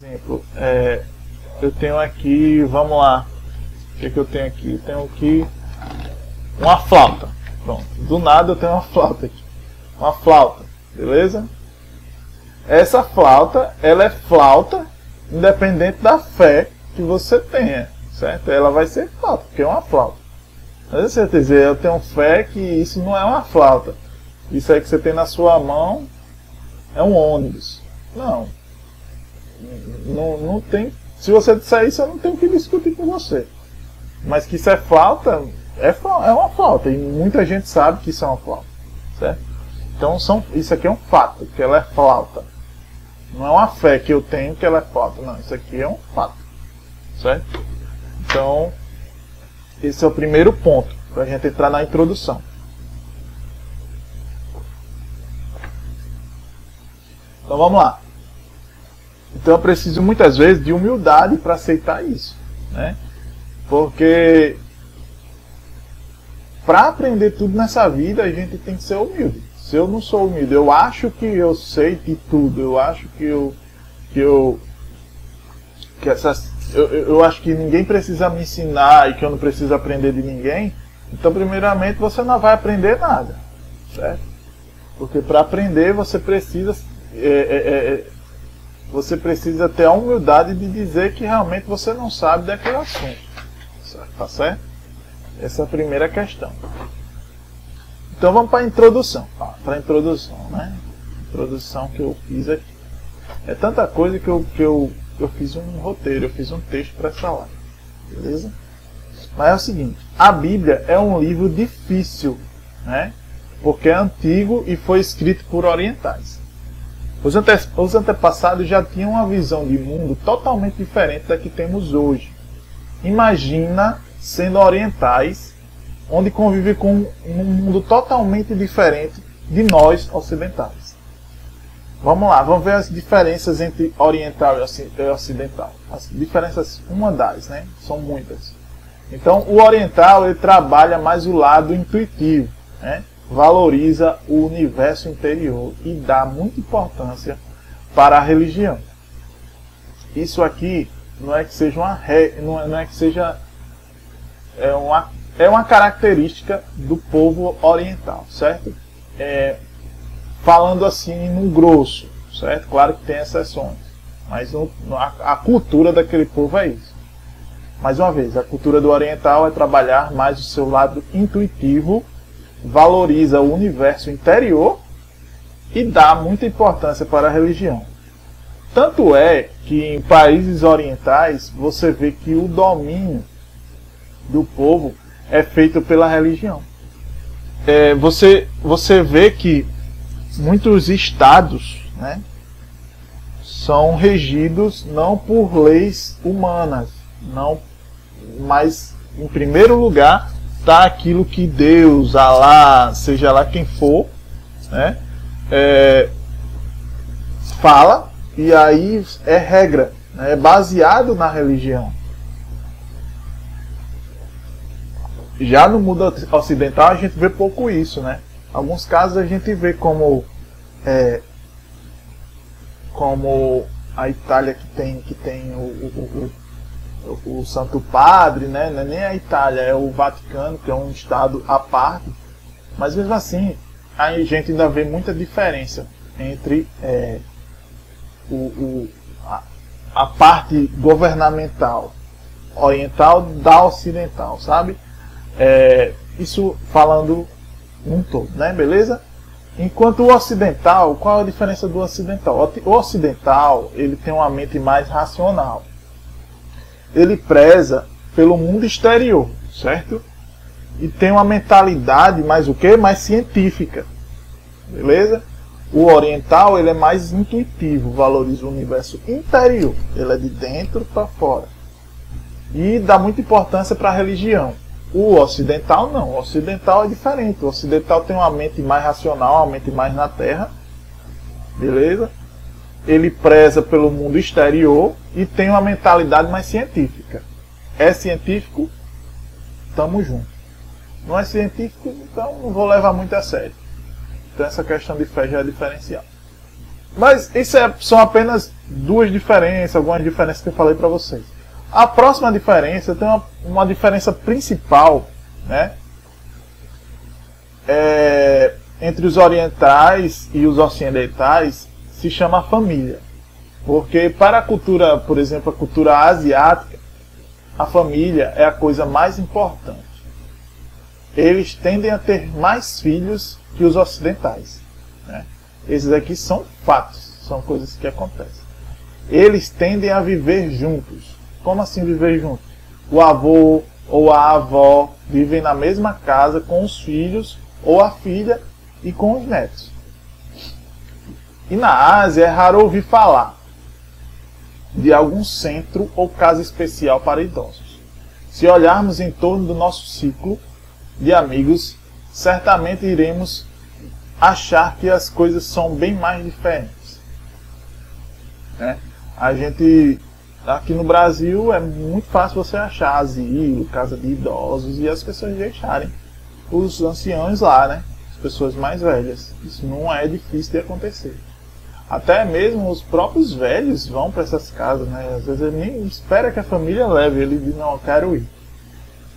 exemplo, é, eu tenho aqui, vamos lá, o que, é que eu tenho aqui? Eu tenho aqui uma flauta. Pronto, do nada eu tenho uma flauta aqui. Uma flauta, beleza? Essa flauta, ela é flauta independente da fé que você tenha, certo? Ela vai ser flauta, porque é uma flauta. Mas você dizer, eu tenho fé que isso não é uma flauta. Isso aí que você tem na sua mão é um ônibus. Não. Não, não tem. Se você disser isso, eu não tenho que discutir com você. Mas que isso é flauta, é, é uma flauta. E muita gente sabe que isso é uma flauta. Certo? Então são, isso aqui é um fato, que ela é flauta. Não é uma fé que eu tenho que ela é flauta. Não, isso aqui é um fato. Certo? Então, esse é o primeiro ponto para a gente entrar na introdução. Então vamos lá. Então eu preciso muitas vezes de humildade para aceitar isso, né? Porque para aprender tudo nessa vida a gente tem que ser humilde. Se eu não sou humilde, eu acho que eu sei de tudo, eu acho que eu que eu que essas eu, eu acho que ninguém precisa me ensinar e que eu não preciso aprender de ninguém, então, primeiramente, você não vai aprender nada, certo? Porque para aprender você precisa é, é, é, é, você precisa ter a humildade de dizer que realmente você não sabe daquele assunto, tá certo? Essa é a primeira questão. Então vamos para a introdução, tá? para a introdução, né? Introdução que eu fiz aqui. É tanta coisa que eu, que eu eu fiz um roteiro, eu fiz um texto para essa live. Beleza? Mas é o seguinte, a Bíblia é um livro difícil, né? Porque é antigo e foi escrito por orientais. Os, ante os antepassados já tinham uma visão de mundo totalmente diferente da que temos hoje. Imagina sendo orientais, onde convive com um mundo totalmente diferente de nós ocidentais. Vamos lá, vamos ver as diferenças entre oriental e ocidental. As diferenças, uma das, né? São muitas. Então, o oriental ele trabalha mais o lado intuitivo, né? Valoriza o universo interior e dá muita importância para a religião. Isso aqui não é que seja uma não, é, é que seja é uma, é uma característica do povo oriental, certo? É, falando assim no grosso, certo? Claro que tem exceções, mas no, a, a cultura daquele povo é isso. Mais uma vez, a cultura do oriental é trabalhar mais o seu lado intuitivo, valoriza o universo interior e dá muita importância para a religião. Tanto é que em países orientais você vê que o domínio do povo é feito pela religião. É, você, você vê que muitos estados né, são regidos não por leis humanas, não, mas em primeiro lugar está aquilo que Deus, Alá, seja lá quem for, né, é, fala e aí é regra, né, é baseado na religião. Já no mundo ocidental a gente vê pouco isso, né? Alguns casos a gente vê como é, como a Itália que tem que tem o, o, o, o Santo Padre, né? É nem a Itália, é o Vaticano, que é um estado à parte. Mas mesmo assim, a gente ainda vê muita diferença entre é, o, o a, a parte governamental oriental da ocidental, sabe? É, isso falando um todo, né? Beleza? Enquanto o ocidental, qual a diferença do ocidental? O ocidental, ele tem uma mente mais racional. Ele preza pelo mundo exterior, certo? E tem uma mentalidade mais o que? Mais científica. Beleza? O oriental, ele é mais intuitivo, valoriza o universo interior. Ele é de dentro para fora. E dá muita importância para a religião. O ocidental não, o ocidental é diferente. O ocidental tem uma mente mais racional, uma mente mais na terra. Beleza? Ele preza pelo mundo exterior e tem uma mentalidade mais científica. É científico? Tamo junto. Não é científico, então não vou levar muito a sério. Então essa questão de fé já é diferencial. Mas isso é, são apenas duas diferenças, algumas diferenças que eu falei para vocês. A próxima diferença tem uma, uma diferença principal, né? É, entre os orientais e os ocidentais se chama família. Porque para a cultura, por exemplo, a cultura asiática, a família é a coisa mais importante. Eles tendem a ter mais filhos que os ocidentais. Né? Esses aqui são fatos, são coisas que acontecem. Eles tendem a viver juntos. Como assim viver juntos? O avô ou a avó vivem na mesma casa com os filhos ou a filha e com os netos. E na Ásia é raro ouvir falar de algum centro ou casa especial para idosos. Se olharmos em torno do nosso ciclo de amigos, certamente iremos achar que as coisas são bem mais diferentes. Né? A gente aqui no Brasil é muito fácil você achar asilo, casa de idosos e as pessoas deixarem os anciãos lá, né? As pessoas mais velhas. Isso não é difícil de acontecer. Até mesmo os próprios velhos vão para essas casas, né? Às vezes ele nem espera que a família leve, ele diz, não, eu quero ir.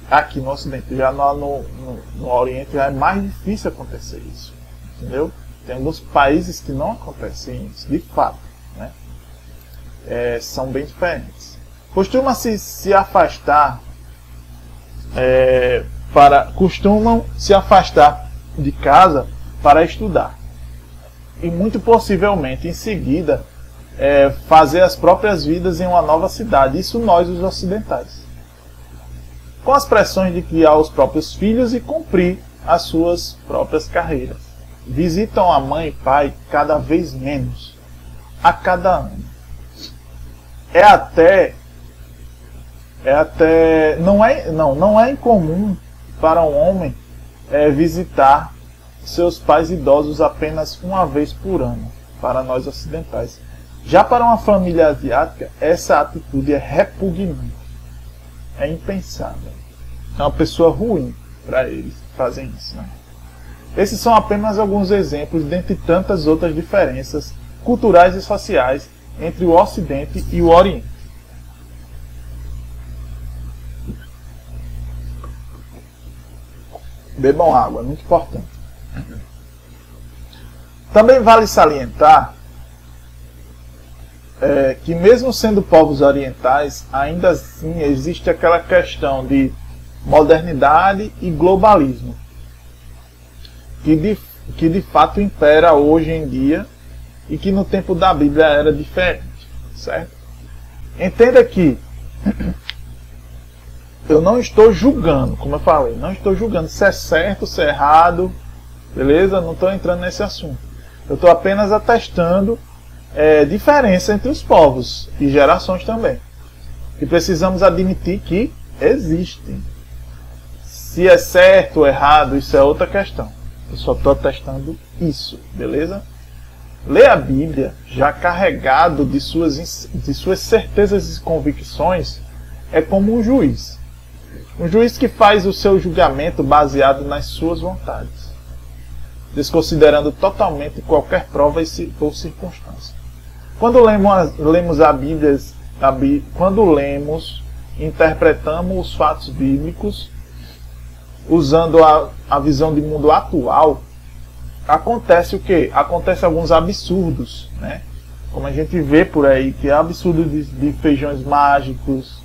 Aqui no Ocidente, já no, no, no Oriente já é mais difícil acontecer isso. Entendeu? Tem alguns países que não acontecem isso, de fato. Né? É, são bem diferentes. Costuma-se se afastar é, para costumam se afastar de casa para estudar e muito possivelmente em seguida é, fazer as próprias vidas em uma nova cidade. Isso nós, os ocidentais. Com as pressões de criar os próprios filhos e cumprir as suas próprias carreiras. Visitam a mãe e pai cada vez menos, a cada ano. É até é até não é não não é incomum para um homem é, visitar seus pais idosos apenas uma vez por ano, para nós ocidentais. Já para uma família asiática, essa atitude é repugnante. É impensável. É uma pessoa ruim para eles fazem isso. Né? Esses são apenas alguns exemplos dentre tantas outras diferenças culturais e sociais entre o Ocidente e o Oriente. Bebam água, muito importante. Também vale salientar é, que, mesmo sendo povos orientais, ainda assim existe aquela questão de modernidade e globalismo, que de, que de fato impera hoje em dia e que no tempo da Bíblia era diferente, certo? Entenda que eu não estou julgando, como eu falei, não estou julgando se é certo, se é errado, beleza? Não estou entrando nesse assunto. Eu estou apenas atestando é, diferença entre os povos e gerações também. E precisamos admitir que existem. Se é certo ou errado, isso é outra questão. Eu só estou atestando isso, beleza? Ler a Bíblia, já carregado de suas, de suas certezas e convicções, é como um juiz. Um juiz que faz o seu julgamento baseado nas suas vontades desconsiderando totalmente qualquer prova ou circunstância. Quando lemos, a Bíblia, a quando lemos, interpretamos os fatos bíblicos usando a, a visão de mundo atual, acontece o que? Acontece alguns absurdos, né? Como a gente vê por aí, que é absurdo de, de feijões mágicos,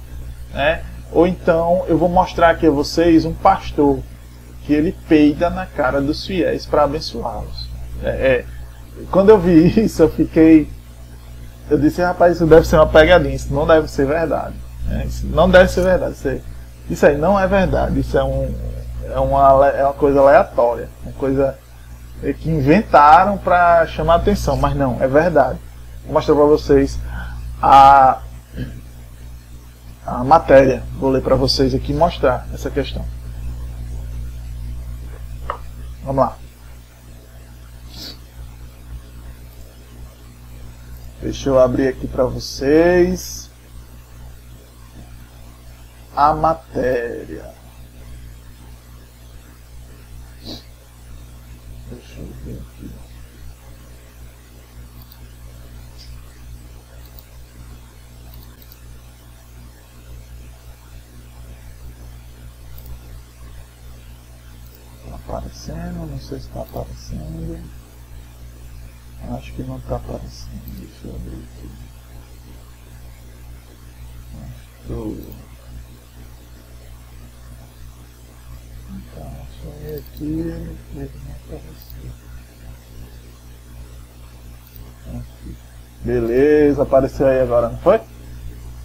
né? Ou então eu vou mostrar aqui a vocês um pastor que ele peida na cara dos fiéis para abençoá-los. É, é, quando eu vi isso, eu fiquei. Eu disse, rapaz, isso deve ser uma pegadinha, isso não deve ser verdade. É, isso não deve ser verdade. Isso, isso aí não é verdade, isso é, um, é, uma, é uma coisa aleatória, uma coisa que inventaram para chamar atenção, mas não, é verdade. Vou mostrar para vocês a, a matéria. Vou ler para vocês aqui mostrar essa questão. Vamos lá. Deixa eu abrir aqui para vocês a matéria. Deixa eu ver aqui. Aparecendo, não sei se está aparecendo. Acho que não está aparecendo. Deixa eu abrir aqui. Estou. Então, ir aqui ele não apareceu. Aqui. Beleza, apareceu aí agora, não foi?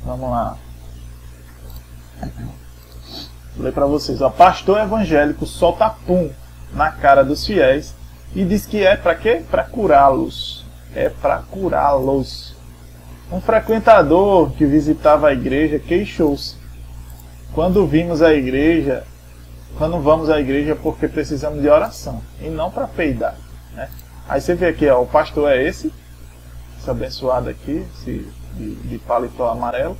Vamos lá. Falei para vocês, o pastor evangélico solta pum na cara dos fiéis e diz que é para quê? Para curá-los. É para curá-los. Um frequentador que visitava a igreja queixou-se. Quando vimos a igreja, quando vamos à igreja porque precisamos de oração e não para peidar. Né? Aí você vê aqui, ó, o pastor é esse, esse abençoado aqui, esse de, de paletó amarelo.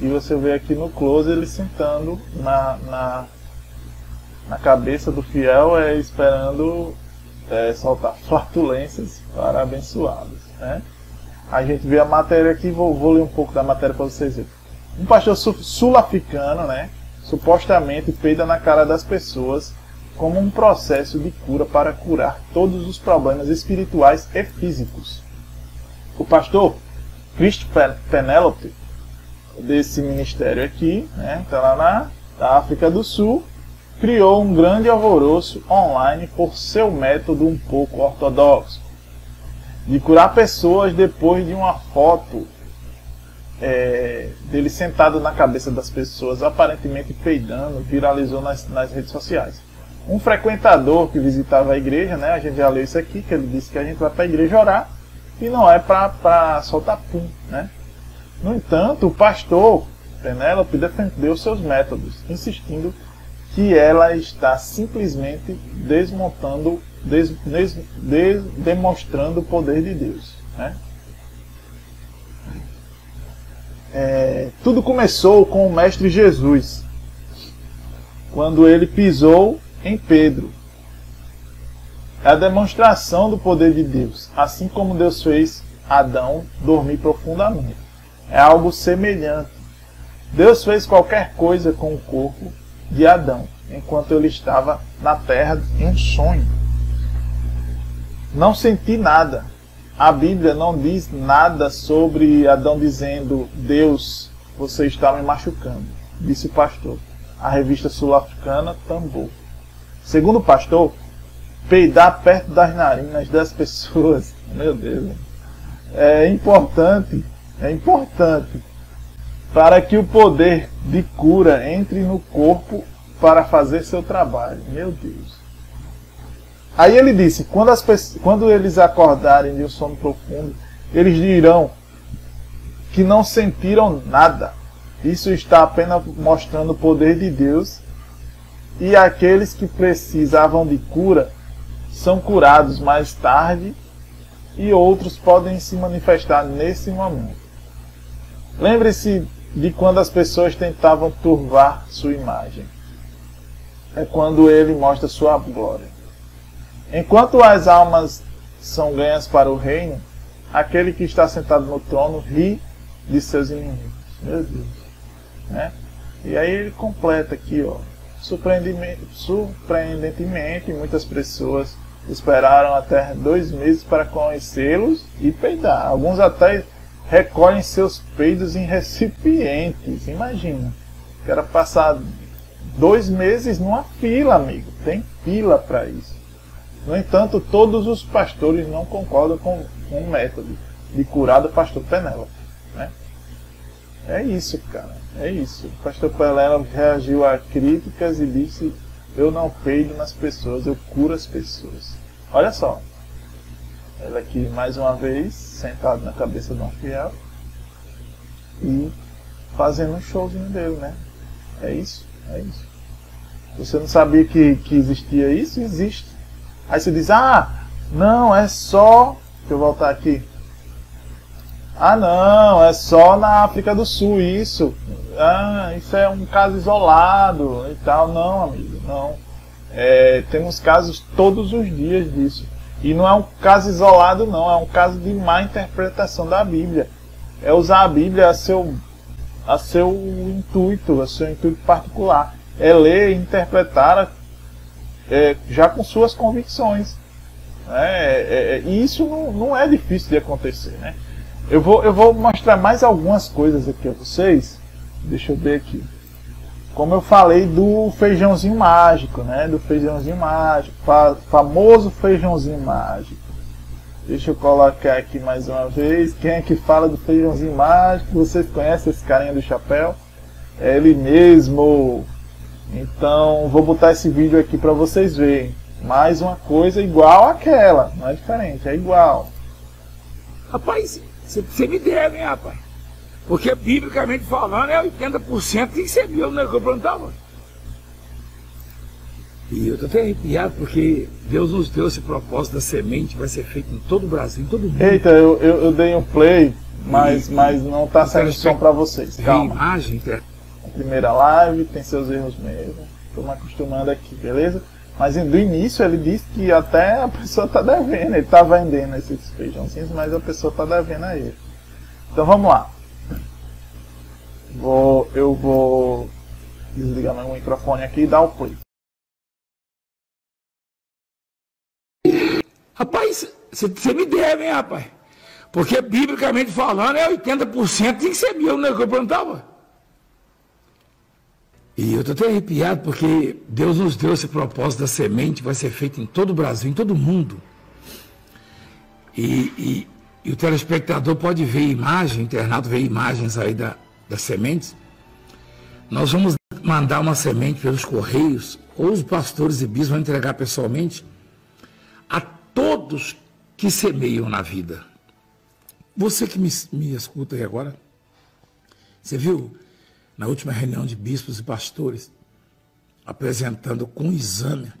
E você vê aqui no close ele sentando na, na, na cabeça do fiel, é, esperando é, soltar flatulências para abençoados. Né? A gente vê a matéria aqui, vou, vou ler um pouco da matéria para vocês verem. Um pastor sul-africano, né, supostamente peida na cara das pessoas como um processo de cura para curar todos os problemas espirituais e físicos. O pastor Christ Penelope desse ministério aqui, né, tá lá na África do Sul, criou um grande alvoroço online por seu método um pouco ortodoxo de curar pessoas depois de uma foto é, dele sentado na cabeça das pessoas, aparentemente peidando, viralizou nas, nas redes sociais. Um frequentador que visitava a igreja, né, a gente já leu isso aqui, que ele disse que a gente vai para a igreja orar e não é para soltar pum, né? No entanto, o pastor Penélope defendeu seus métodos, insistindo que ela está simplesmente desmontando, des, des, des, demonstrando o poder de Deus. Né? É, tudo começou com o Mestre Jesus, quando ele pisou em Pedro. É a demonstração do poder de Deus, assim como Deus fez Adão dormir profundamente é algo semelhante. Deus fez qualquer coisa com o corpo de Adão, enquanto ele estava na terra em um sonho. Não senti nada. A Bíblia não diz nada sobre Adão dizendo: Deus, você está me machucando, disse o pastor. A revista sul-africana Tambor. Segundo o pastor, peidar perto das narinas das pessoas, meu Deus, é importante é importante para que o poder de cura entre no corpo para fazer seu trabalho. Meu Deus. Aí ele disse: quando, as quando eles acordarem de um sono profundo, eles dirão que não sentiram nada. Isso está apenas mostrando o poder de Deus. E aqueles que precisavam de cura são curados mais tarde, e outros podem se manifestar nesse momento. Lembre-se de quando as pessoas tentavam turvar sua imagem. É quando ele mostra sua glória. Enquanto as almas são ganhas para o reino, aquele que está sentado no trono ri de seus inimigos. Meu Deus. Né? E aí ele completa aqui, ó. Surpreendentemente, muitas pessoas esperaram até dois meses para conhecê-los e peidar. Alguns até recolhem seus peidos em recipientes. Imagina. Quero passar dois meses numa fila, amigo. Tem fila para isso. No entanto, todos os pastores não concordam com, o método de curar do pastor Penélope. Né? É isso, cara. É isso. O pastor Penélope reagiu a críticas e disse: Eu não peido nas pessoas, eu curo as pessoas. Olha só. Ela aqui mais uma vez, sentado na cabeça de um fiel e fazendo um showzinho dele, né? É isso, é isso. Você não sabia que, que existia isso? Existe. Aí você diz, ah, não, é só. Deixa eu voltar aqui. Ah, não, é só na África do Sul isso. Ah, isso é um caso isolado e tal. Não, amigo, não. É, temos casos todos os dias disso. E não é um caso isolado, não, é um caso de má interpretação da Bíblia. É usar a Bíblia a seu, a seu intuito, a seu intuito particular. É ler e interpretar é, já com suas convicções. Né? É, é, e isso não, não é difícil de acontecer. Né? Eu, vou, eu vou mostrar mais algumas coisas aqui a vocês. Deixa eu ver aqui. Como eu falei do feijãozinho mágico, né? Do feijãozinho mágico, fa famoso feijãozinho mágico. Deixa eu colocar aqui mais uma vez. Quem é que fala do feijãozinho mágico? Vocês conhecem esse carinha do chapéu? É ele mesmo. Então, vou botar esse vídeo aqui para vocês verem. Mais uma coisa igual àquela, não é diferente, é igual. Rapaz, você me deve, hein, rapaz? Porque, biblicamente falando, é 80% que você viu, né, que eu plantava. E eu tô até arrepiado porque Deus nos deu esse propósito da semente, vai ser feito em todo o Brasil, em todo mundo. Eita, eu, eu, eu dei um play, mas, e, mas não tá saindo som para vocês. Calma. Imagem, A primeira live tem seus erros mesmo. Tô me acostumando aqui, beleza? Mas do início ele disse que até a pessoa tá devendo, ele tá vendendo esses feijãozinhos, mas a pessoa tá devendo a ele. Então vamos lá. Vou, eu vou desligar meu microfone aqui e dar o play. Rapaz, você me deve, hein, rapaz? Porque, biblicamente falando, é 80% tem que ser meu, né, que eu plantava. E eu estou até arrepiado porque Deus nos deu esse propósito da semente, vai ser feito em todo o Brasil, em todo o mundo. E, e, e o telespectador pode ver imagem, o internado vê imagens aí da, das sementes. Nós vamos mandar uma semente pelos correios, ou os pastores e bispos vão entregar pessoalmente a todos que semeiam na vida. Você que me, me escuta aí agora, você viu na última reunião de bispos e pastores, apresentando com exame,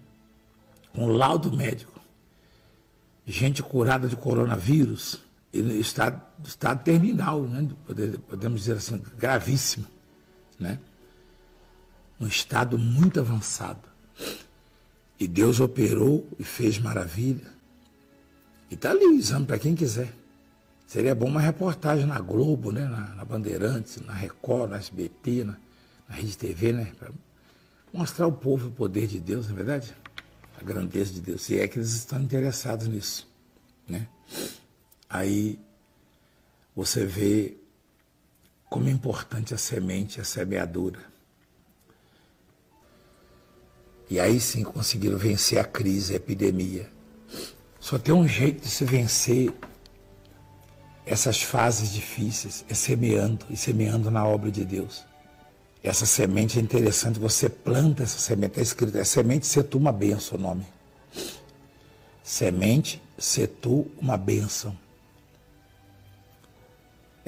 com laudo médico, gente curada de coronavírus, estado, estado terminal, né? podemos dizer assim, gravíssimo, né? um estado muito avançado. E Deus operou e fez maravilha. E está ali o exame para quem quiser. Seria bom uma reportagem na Globo, né? na, na Bandeirantes, na Record, na SBT, na, na Rede TV, né? Para mostrar ao povo o poder de Deus, não é verdade? A grandeza de Deus. Se é que eles estão interessados nisso. Né? Aí você vê como é importante a semente, a semeadura. E aí sim conseguiram vencer a crise, a epidemia. Só tem um jeito de se vencer essas fases difíceis, é semeando e semeando na obra de Deus. Essa semente é interessante, você planta essa semente, está escrito, é semente setu uma benção o nome. Semente setu uma benção.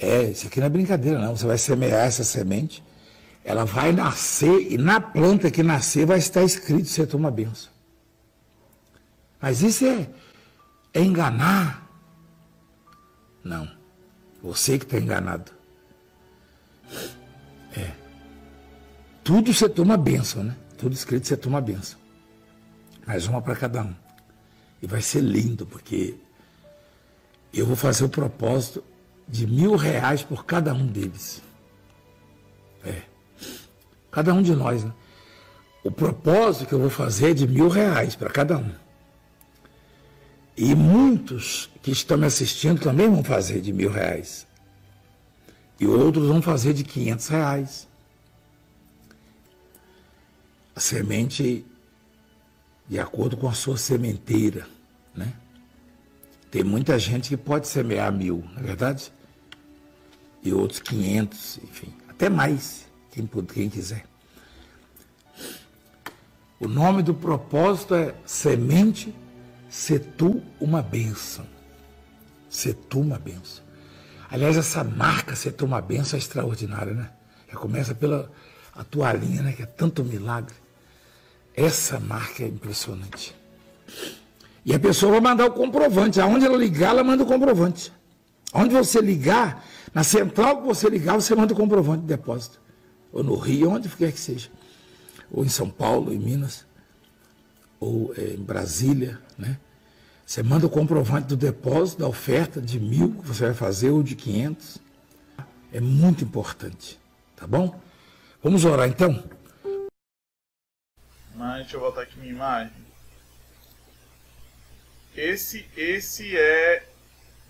É, isso aqui não é brincadeira não, você vai semear essa semente, ela vai nascer e na planta que nascer vai estar escrito setu uma benção. Mas isso é é enganar. Não. Você que está enganado. É. Tudo você toma benção, né? Tudo escrito você toma benção. Mais uma para cada um. E vai ser lindo, porque eu vou fazer o propósito de mil reais por cada um deles. É. Cada um de nós, né? O propósito que eu vou fazer é de mil reais para cada um. E muitos que estão me assistindo também vão fazer de mil reais. E outros vão fazer de quinhentos reais. A semente de acordo com a sua sementeira, né? Tem muita gente que pode semear mil, não é verdade? E outros quinhentos, enfim, até mais, quem, quem quiser. O nome do propósito é semente Ser tu uma bênção. Ser tu uma bênção. Aliás, essa marca ser tu uma bênção é extraordinária, né? Já começa pela a toalhinha, né? Que é tanto milagre. Essa marca é impressionante. E a pessoa vai mandar o comprovante. Aonde ela ligar, ela manda o comprovante. Onde você ligar, na central que você ligar, você manda o comprovante de depósito. Ou no Rio, onde quer que seja. Ou em São Paulo, em Minas ou é, em Brasília, né? Você manda o comprovante do depósito, da oferta de mil que você vai fazer ou de 500. É muito importante, tá bom? Vamos orar então? Mas deixa eu voltar aqui minha imagem. esse, esse é.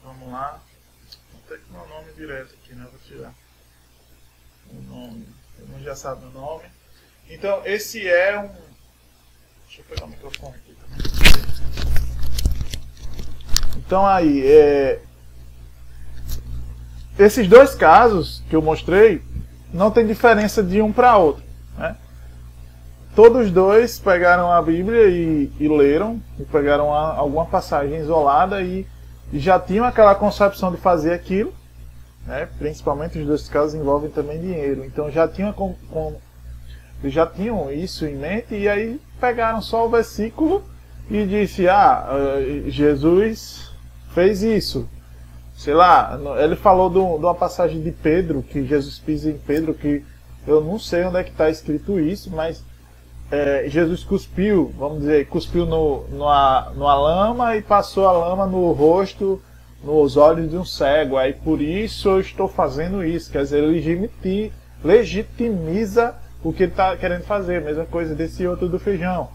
Vamos lá. Que meu nome direto aqui, né? Vou tirar o nome. Todo já sabe o nome. Então, esse é um. Deixa eu pegar o microfone aqui também. Então, aí, é... esses dois casos que eu mostrei não tem diferença de um para outro. Né? Todos dois pegaram a Bíblia e, e leram, e pegaram a, alguma passagem isolada e, já tinham aquela concepção de fazer aquilo. Né? Principalmente os dois casos envolvem também dinheiro. Então já tinham, com, com, já tinham isso em mente e aí pegaram só o versículo e disse: Ah, eh, Jesus fez isso sei lá, ele falou de uma passagem de Pedro, que Jesus pisa em Pedro, que eu não sei onde é que está escrito isso, mas é, Jesus cuspiu, vamos dizer, cuspiu no, numa, numa lama e passou a lama no rosto, nos olhos de um cego. Aí por isso eu estou fazendo isso. Quer dizer, ele legitimiza o que ele está querendo fazer. Mesma coisa desse outro do feijão.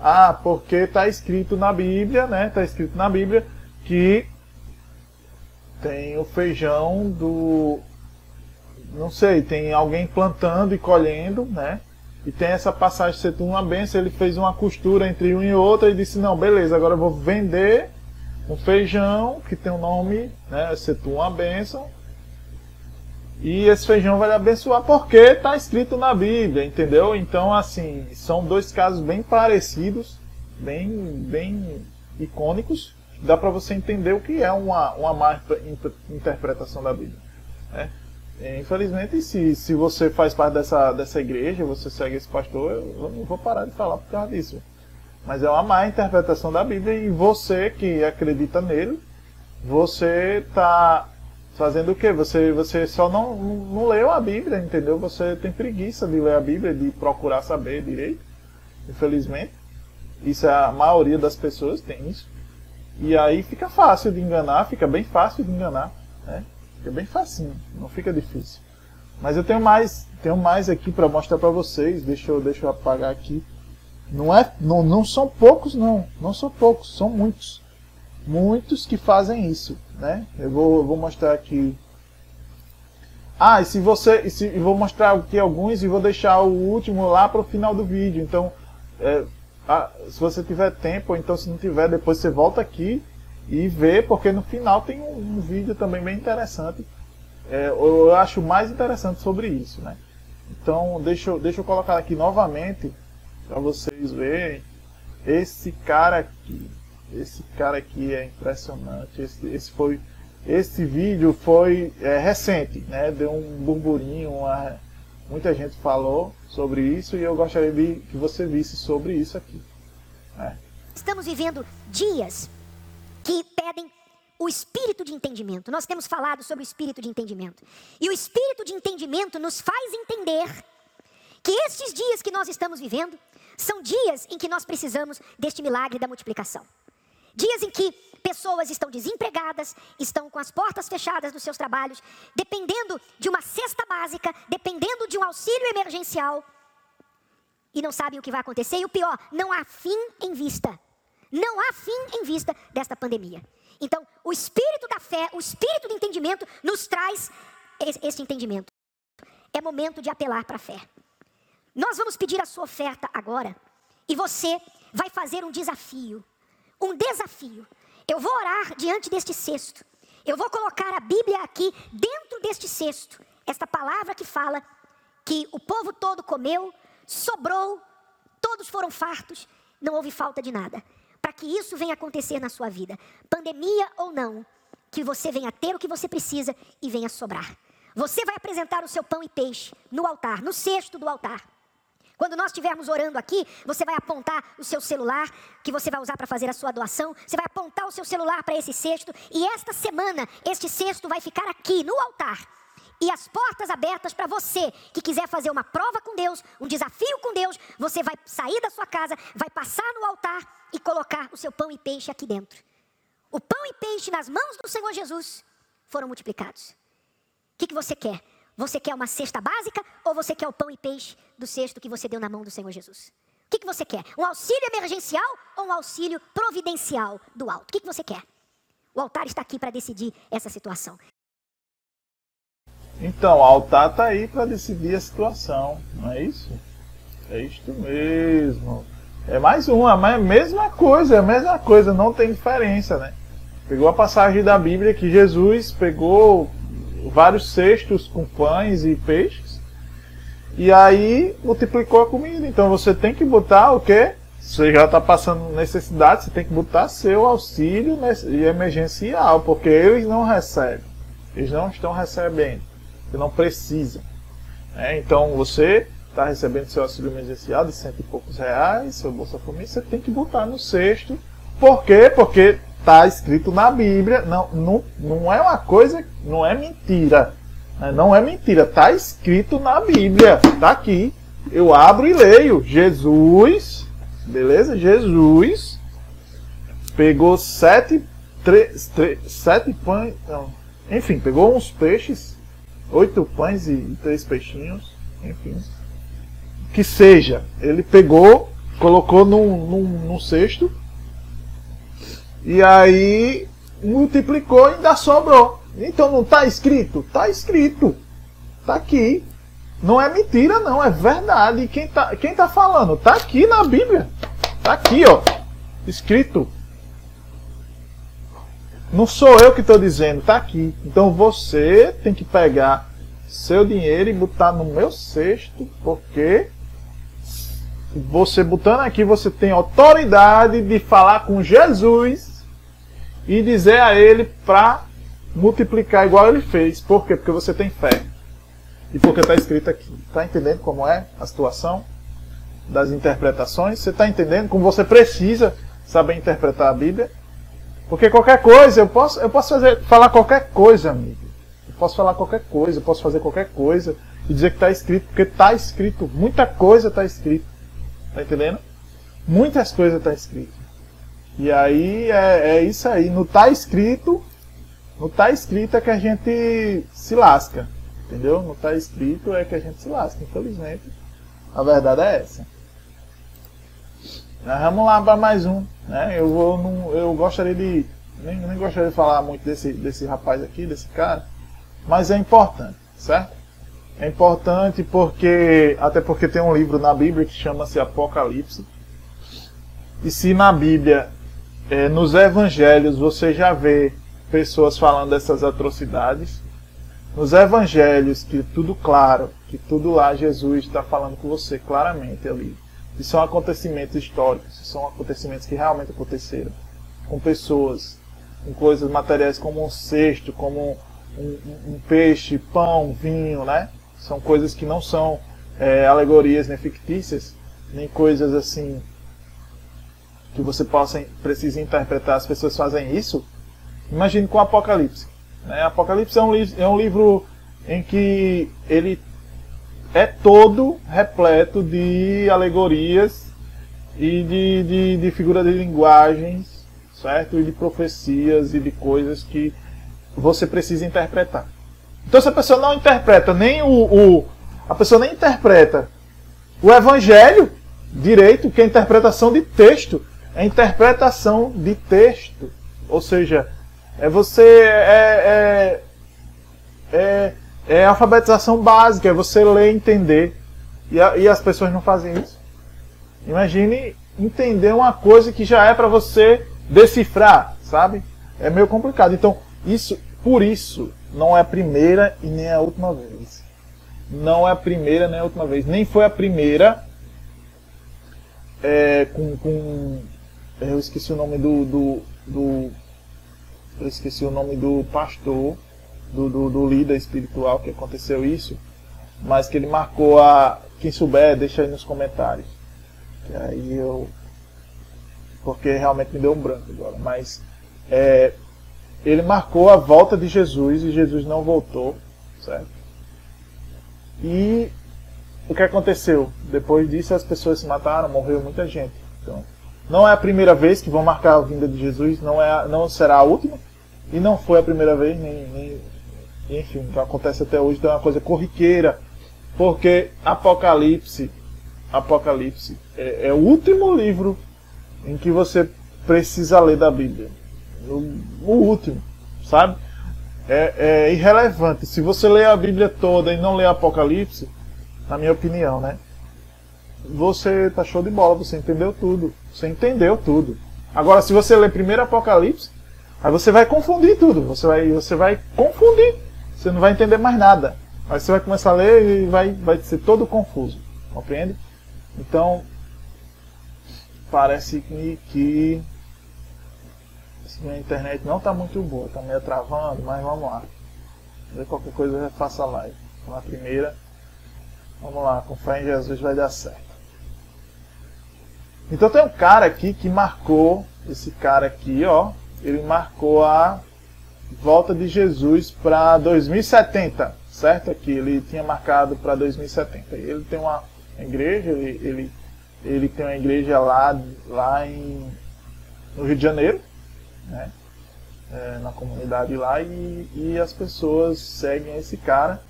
Ah, porque está escrito na Bíblia, né? Está escrito na Bíblia que tem o feijão do. Não sei, tem alguém plantando e colhendo, né? E tem essa passagem de uma benção, ele fez uma costura entre um e outro e disse, não, beleza, agora eu vou vender um feijão que tem o um nome, né? Setum uma bênção. E esse feijão vai abençoar porque está escrito na Bíblia, entendeu? Então, assim, são dois casos bem parecidos, bem, bem icônicos, dá para você entender o que é uma, uma má interpretação da Bíblia. Né? Infelizmente, se, se você faz parte dessa, dessa igreja, você segue esse pastor, eu não vou parar de falar por causa disso. Mas é uma má interpretação da Bíblia e você que acredita nele, você está fazendo o quê? Você, você só não, não leu a Bíblia, entendeu? Você tem preguiça de ler a Bíblia, de procurar saber direito. Infelizmente. Isso é a maioria das pessoas tem isso. E aí fica fácil de enganar, fica bem fácil de enganar. Né? Fica bem facinho, não fica difícil. Mas eu tenho mais, tenho mais aqui para mostrar para vocês. Deixa eu, deixa eu apagar aqui. Não é, não, não são poucos não, não são poucos, são muitos, muitos que fazem isso, né? Eu vou, eu vou mostrar aqui. Ah, e se você, e se, vou mostrar aqui alguns e vou deixar o último lá para o final do vídeo. Então, é, ah, se você tiver tempo, ou então se não tiver, depois você volta aqui e vê, porque no final tem um, um vídeo também bem interessante. É, eu acho mais interessante sobre isso, né? Então deixa eu, deixa eu colocar aqui novamente para vocês verem esse cara aqui. Esse cara aqui é impressionante. Esse, esse foi esse vídeo foi é, recente, né? Deu um burburinho, uma, muita gente falou sobre isso e eu gostaria de que você visse sobre isso aqui. É. Estamos vivendo dias que pedem o espírito de entendimento. Nós temos falado sobre o espírito de entendimento. E o espírito de entendimento nos faz entender que estes dias que nós estamos vivendo são dias em que nós precisamos deste milagre da multiplicação. Dias em que pessoas estão desempregadas, estão com as portas fechadas dos seus trabalhos, dependendo de uma cesta básica, dependendo de um auxílio emergencial, e não sabem o que vai acontecer. E o pior, não há fim em vista. Não há fim em vista desta pandemia. Então, o espírito da fé, o espírito do entendimento, nos traz esse entendimento. É momento de apelar para a fé. Nós vamos pedir a sua oferta agora, e você vai fazer um desafio um desafio. Eu vou orar diante deste cesto. Eu vou colocar a Bíblia aqui dentro deste cesto. Esta palavra que fala que o povo todo comeu, sobrou, todos foram fartos, não houve falta de nada. Para que isso venha acontecer na sua vida, pandemia ou não, que você venha ter o que você precisa e venha sobrar. Você vai apresentar o seu pão e peixe no altar, no cesto do altar. Quando nós estivermos orando aqui, você vai apontar o seu celular, que você vai usar para fazer a sua doação, você vai apontar o seu celular para esse cesto, e esta semana, este cesto vai ficar aqui no altar. E as portas abertas para você que quiser fazer uma prova com Deus, um desafio com Deus, você vai sair da sua casa, vai passar no altar e colocar o seu pão e peixe aqui dentro. O pão e peixe nas mãos do Senhor Jesus foram multiplicados. O que, que você quer? Você quer uma cesta básica ou você quer o pão e peixe do cesto que você deu na mão do Senhor Jesus? O que, que você quer? Um auxílio emergencial ou um auxílio providencial do alto? O que, que você quer? O altar está aqui para decidir essa situação. Então, altar está aí para decidir a situação, não é isso? É isto mesmo. É mais uma, mas é a mesma coisa, é a mesma coisa, não tem diferença, né? Pegou a passagem da Bíblia que Jesus pegou vários cestos com pães e peixes e aí multiplicou a comida. Então você tem que botar o quê? Você já está passando necessidade, você tem que botar seu auxílio emergencial, porque eles não recebem, eles não estão recebendo, eles não precisam. Né? Então você está recebendo seu auxílio emergencial de cento e poucos reais, seu Bolsa Família, você tem que botar no cesto. Por quê? Porque está escrito na Bíblia. Não, não, não é uma coisa, não é mentira. Né? Não é mentira, está escrito na Bíblia. Está aqui. Eu abro e leio. Jesus, beleza? Jesus pegou sete, três, três, sete pães. Não, enfim, pegou uns peixes, oito pães e três peixinhos. Enfim. Que seja. Ele pegou, colocou num, num, num cesto. E aí multiplicou e ainda sobrou. Então não está escrito? Está escrito. Está aqui. Não é mentira, não, é verdade. E quem está quem tá falando? Está aqui na Bíblia. Está aqui, ó. Escrito. Não sou eu que estou dizendo, está aqui. Então você tem que pegar seu dinheiro e botar no meu cesto, porque você botando aqui, você tem autoridade de falar com Jesus e dizer a ele para multiplicar igual ele fez. Por quê? Porque você tem fé. E porque está escrito aqui. Está entendendo como é a situação das interpretações? Você está entendendo como você precisa saber interpretar a Bíblia? Porque qualquer coisa, eu posso, eu posso fazer, falar qualquer coisa, amigo. Eu posso falar qualquer coisa, eu posso fazer qualquer coisa e dizer que está escrito, porque está escrito, muita coisa está escrito. Tá entendendo? Muitas coisas está escrito. E aí é, é isso aí. Não está escrito, não tá escrito é que a gente se lasca. Entendeu? Não está escrito é que a gente se lasca. Infelizmente, a verdade é essa. Mas vamos lá para mais um. Né? Eu, vou num, eu gostaria de. Nem, nem gostaria de falar muito desse, desse rapaz aqui, desse cara. Mas é importante, certo? É importante porque. Até porque tem um livro na Bíblia que chama-se Apocalipse. E se na Bíblia, é, nos evangelhos, você já vê pessoas falando dessas atrocidades, nos evangelhos, que tudo claro, que tudo lá Jesus está falando com você claramente ali. E são acontecimentos históricos, são acontecimentos que realmente aconteceram. Com pessoas, com coisas materiais como um cesto, como um, um, um peixe, pão, vinho, né? São coisas que não são é, alegorias nem fictícias, nem coisas assim que você possa precisa interpretar. As pessoas fazem isso. Imagine com o Apocalipse. Né? Apocalipse é um, é um livro em que ele é todo repleto de alegorias e de, de, de figuras de linguagens, certo? E de profecias e de coisas que você precisa interpretar. Então se a pessoa não interpreta nem o, o a pessoa nem interpreta o evangelho direito, que é interpretação de texto, é interpretação de texto. Ou seja, é você é, é, é, é alfabetização básica, é você ler e entender. E, a, e as pessoas não fazem isso. Imagine entender uma coisa que já é para você decifrar, sabe? É meio complicado. Então, isso, por isso, não é a primeira e nem a última vez. Não é a primeira nem a última vez. Nem foi a primeira é, com, com. Eu esqueci o nome do, do, do. Eu esqueci o nome do pastor do, do, do líder espiritual que aconteceu isso, mas que ele marcou a. Quem souber, deixa aí nos comentários. Que aí eu. Porque realmente me deu um branco agora. Mas é, ele marcou a volta de Jesus e Jesus não voltou, certo? E o que aconteceu? Depois disso as pessoas se mataram, morreu muita gente. Então, não é a primeira vez que vão marcar a vinda de Jesus, não, é, não será a última, e não foi a primeira vez, nem, nem enfim, que acontece até hoje, então é uma coisa corriqueira, porque Apocalipse Apocalipse. É, é, o último livro em que você precisa ler da Bíblia. O, o último, sabe? É, é, irrelevante. Se você ler a Bíblia toda e não ler Apocalipse, na minha opinião, né? Você tá show de bola, você entendeu tudo. Você entendeu tudo. Agora, se você ler primeiro Apocalipse, aí você vai confundir tudo. Você vai, você vai confundir. Você não vai entender mais nada. Aí você vai começar a ler e vai, vai ser todo confuso. Compreende? Então, parece que, que assim, a internet não está muito boa, está meio travando, mas vamos lá. Se qualquer coisa eu faço a live. Na primeira, vamos lá, com fé em Jesus vai dar certo. Então tem um cara aqui que marcou, esse cara aqui, ó, ele marcou a volta de Jesus para 2070, certo? Aqui ele tinha marcado para 2070. Ele tem uma igreja, ele, ele, ele tem uma igreja lá, lá em, no Rio de Janeiro, né? É, na comunidade lá, e, e as pessoas seguem esse cara.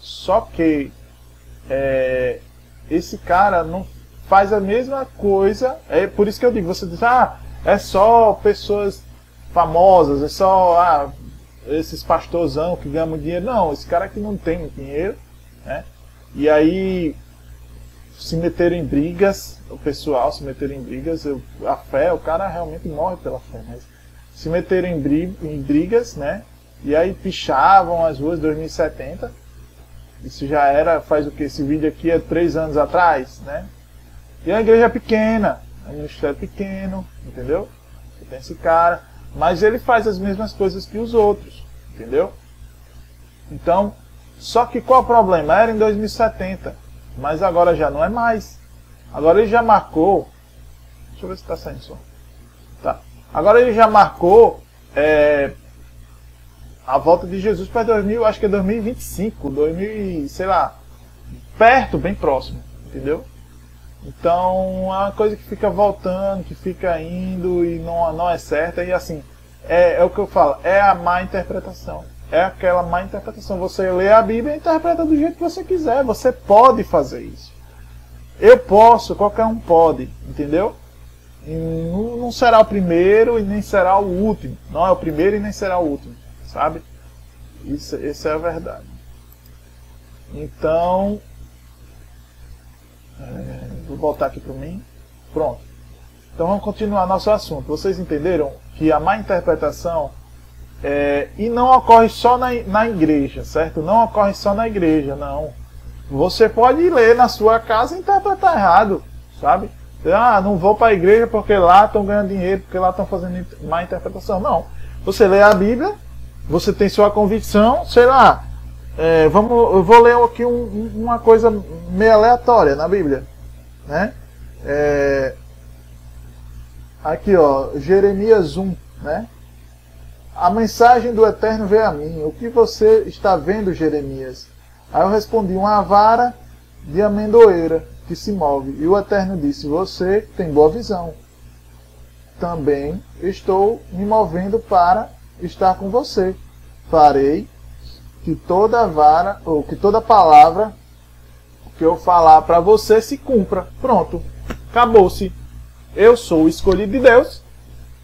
Só que é, esse cara não faz a mesma coisa. É por isso que eu digo, você diz, ah, é só pessoas famosas, é só ah, esses pastorzão que ganham dinheiro. Não, esse cara aqui não tem dinheiro, né? E aí se meter em brigas, o pessoal se meter em brigas, eu, a fé, o cara realmente morre pela fé, mas se meter em, em brigas, né? E aí pichavam as ruas 2070. Isso já era, faz o que? Esse vídeo aqui é três anos atrás, né? E a igreja é pequena, a ministério é pequeno, entendeu? Você tem esse cara, mas ele faz as mesmas coisas que os outros, entendeu? Então, só que qual o problema? Era em 2070. Mas agora já não é mais. Agora ele já marcou. Deixa eu ver se está saindo som. Tá. Agora ele já marcou é, a volta de Jesus para 2000, acho que é 2025, 2000, sei lá, perto, bem próximo, entendeu? Então é uma coisa que fica voltando, que fica indo e não, não é certa. E assim, é, é o que eu falo, é a má interpretação é aquela má interpretação. Você lê a Bíblia e interpreta do jeito que você quiser. Você pode fazer isso. Eu posso, qualquer um pode, entendeu? Não, não, será o primeiro e nem será o último. Não é o primeiro e nem será o último, sabe? Isso, isso é a verdade. Então, vou voltar aqui para mim. Pronto. Então vamos continuar nosso assunto. Vocês entenderam que a má interpretação é, e não ocorre só na, na igreja, certo? Não ocorre só na igreja, não. Você pode ler na sua casa e interpretar errado, sabe? Ah, não vou para a igreja porque lá estão ganhando dinheiro, porque lá estão fazendo má interpretação. Não. Você lê a Bíblia, você tem sua convicção, sei lá. É, vamos, eu vou ler aqui um, uma coisa meio aleatória na Bíblia, né? É, aqui, ó, Jeremias 1, né? A mensagem do Eterno veio a mim. O que você está vendo, Jeremias? Aí eu respondi: Uma vara de amendoeira que se move. E o Eterno disse: Você tem boa visão. Também estou me movendo para estar com você. Farei que toda vara, ou que toda palavra que eu falar para você se cumpra. Pronto. Acabou-se. Eu sou o escolhido de Deus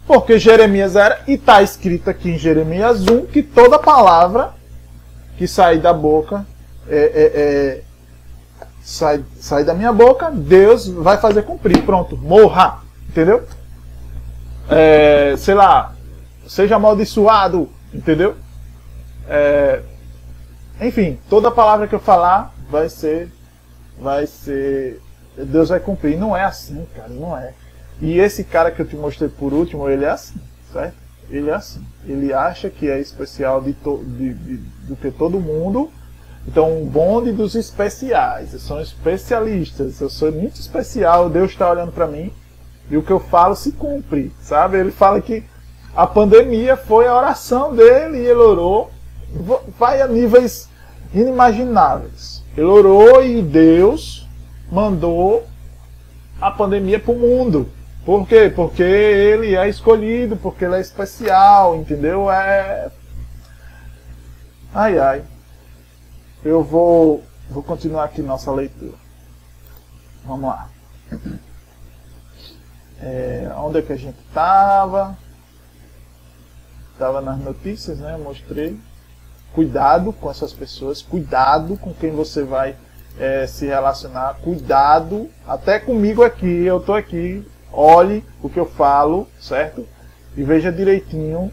porque Jeremias era, e está escrito aqui em Jeremias 1 que toda palavra que sair da boca, é, é, é, sai, sai da minha boca, Deus vai fazer cumprir. Pronto, morra. Entendeu? É, sei lá, seja amaldiçoado. Entendeu? É, enfim, toda palavra que eu falar vai ser. Vai ser. Deus vai cumprir. Não é assim, cara, não é. E esse cara que eu te mostrei por último, ele é assim, certo? Ele é assim. Ele acha que é especial de, to, de, de do que todo mundo. Então, um bonde dos especiais. Eu sou especialistas. Eu sou muito especial. Deus está olhando para mim. E o que eu falo se cumpre, sabe? Ele fala que a pandemia foi a oração dele e ele orou. Vai a níveis inimagináveis. Ele orou e Deus mandou a pandemia para o mundo. Por quê? Porque ele é escolhido, porque ele é especial, entendeu? É. Ai ai. Eu vou, vou continuar aqui nossa leitura. Vamos lá. É, onde é que a gente estava? Estava nas notícias, né? mostrei. Cuidado com essas pessoas, cuidado com quem você vai é, se relacionar, cuidado, até comigo aqui, eu estou aqui, olhe o que eu falo, certo? E veja direitinho,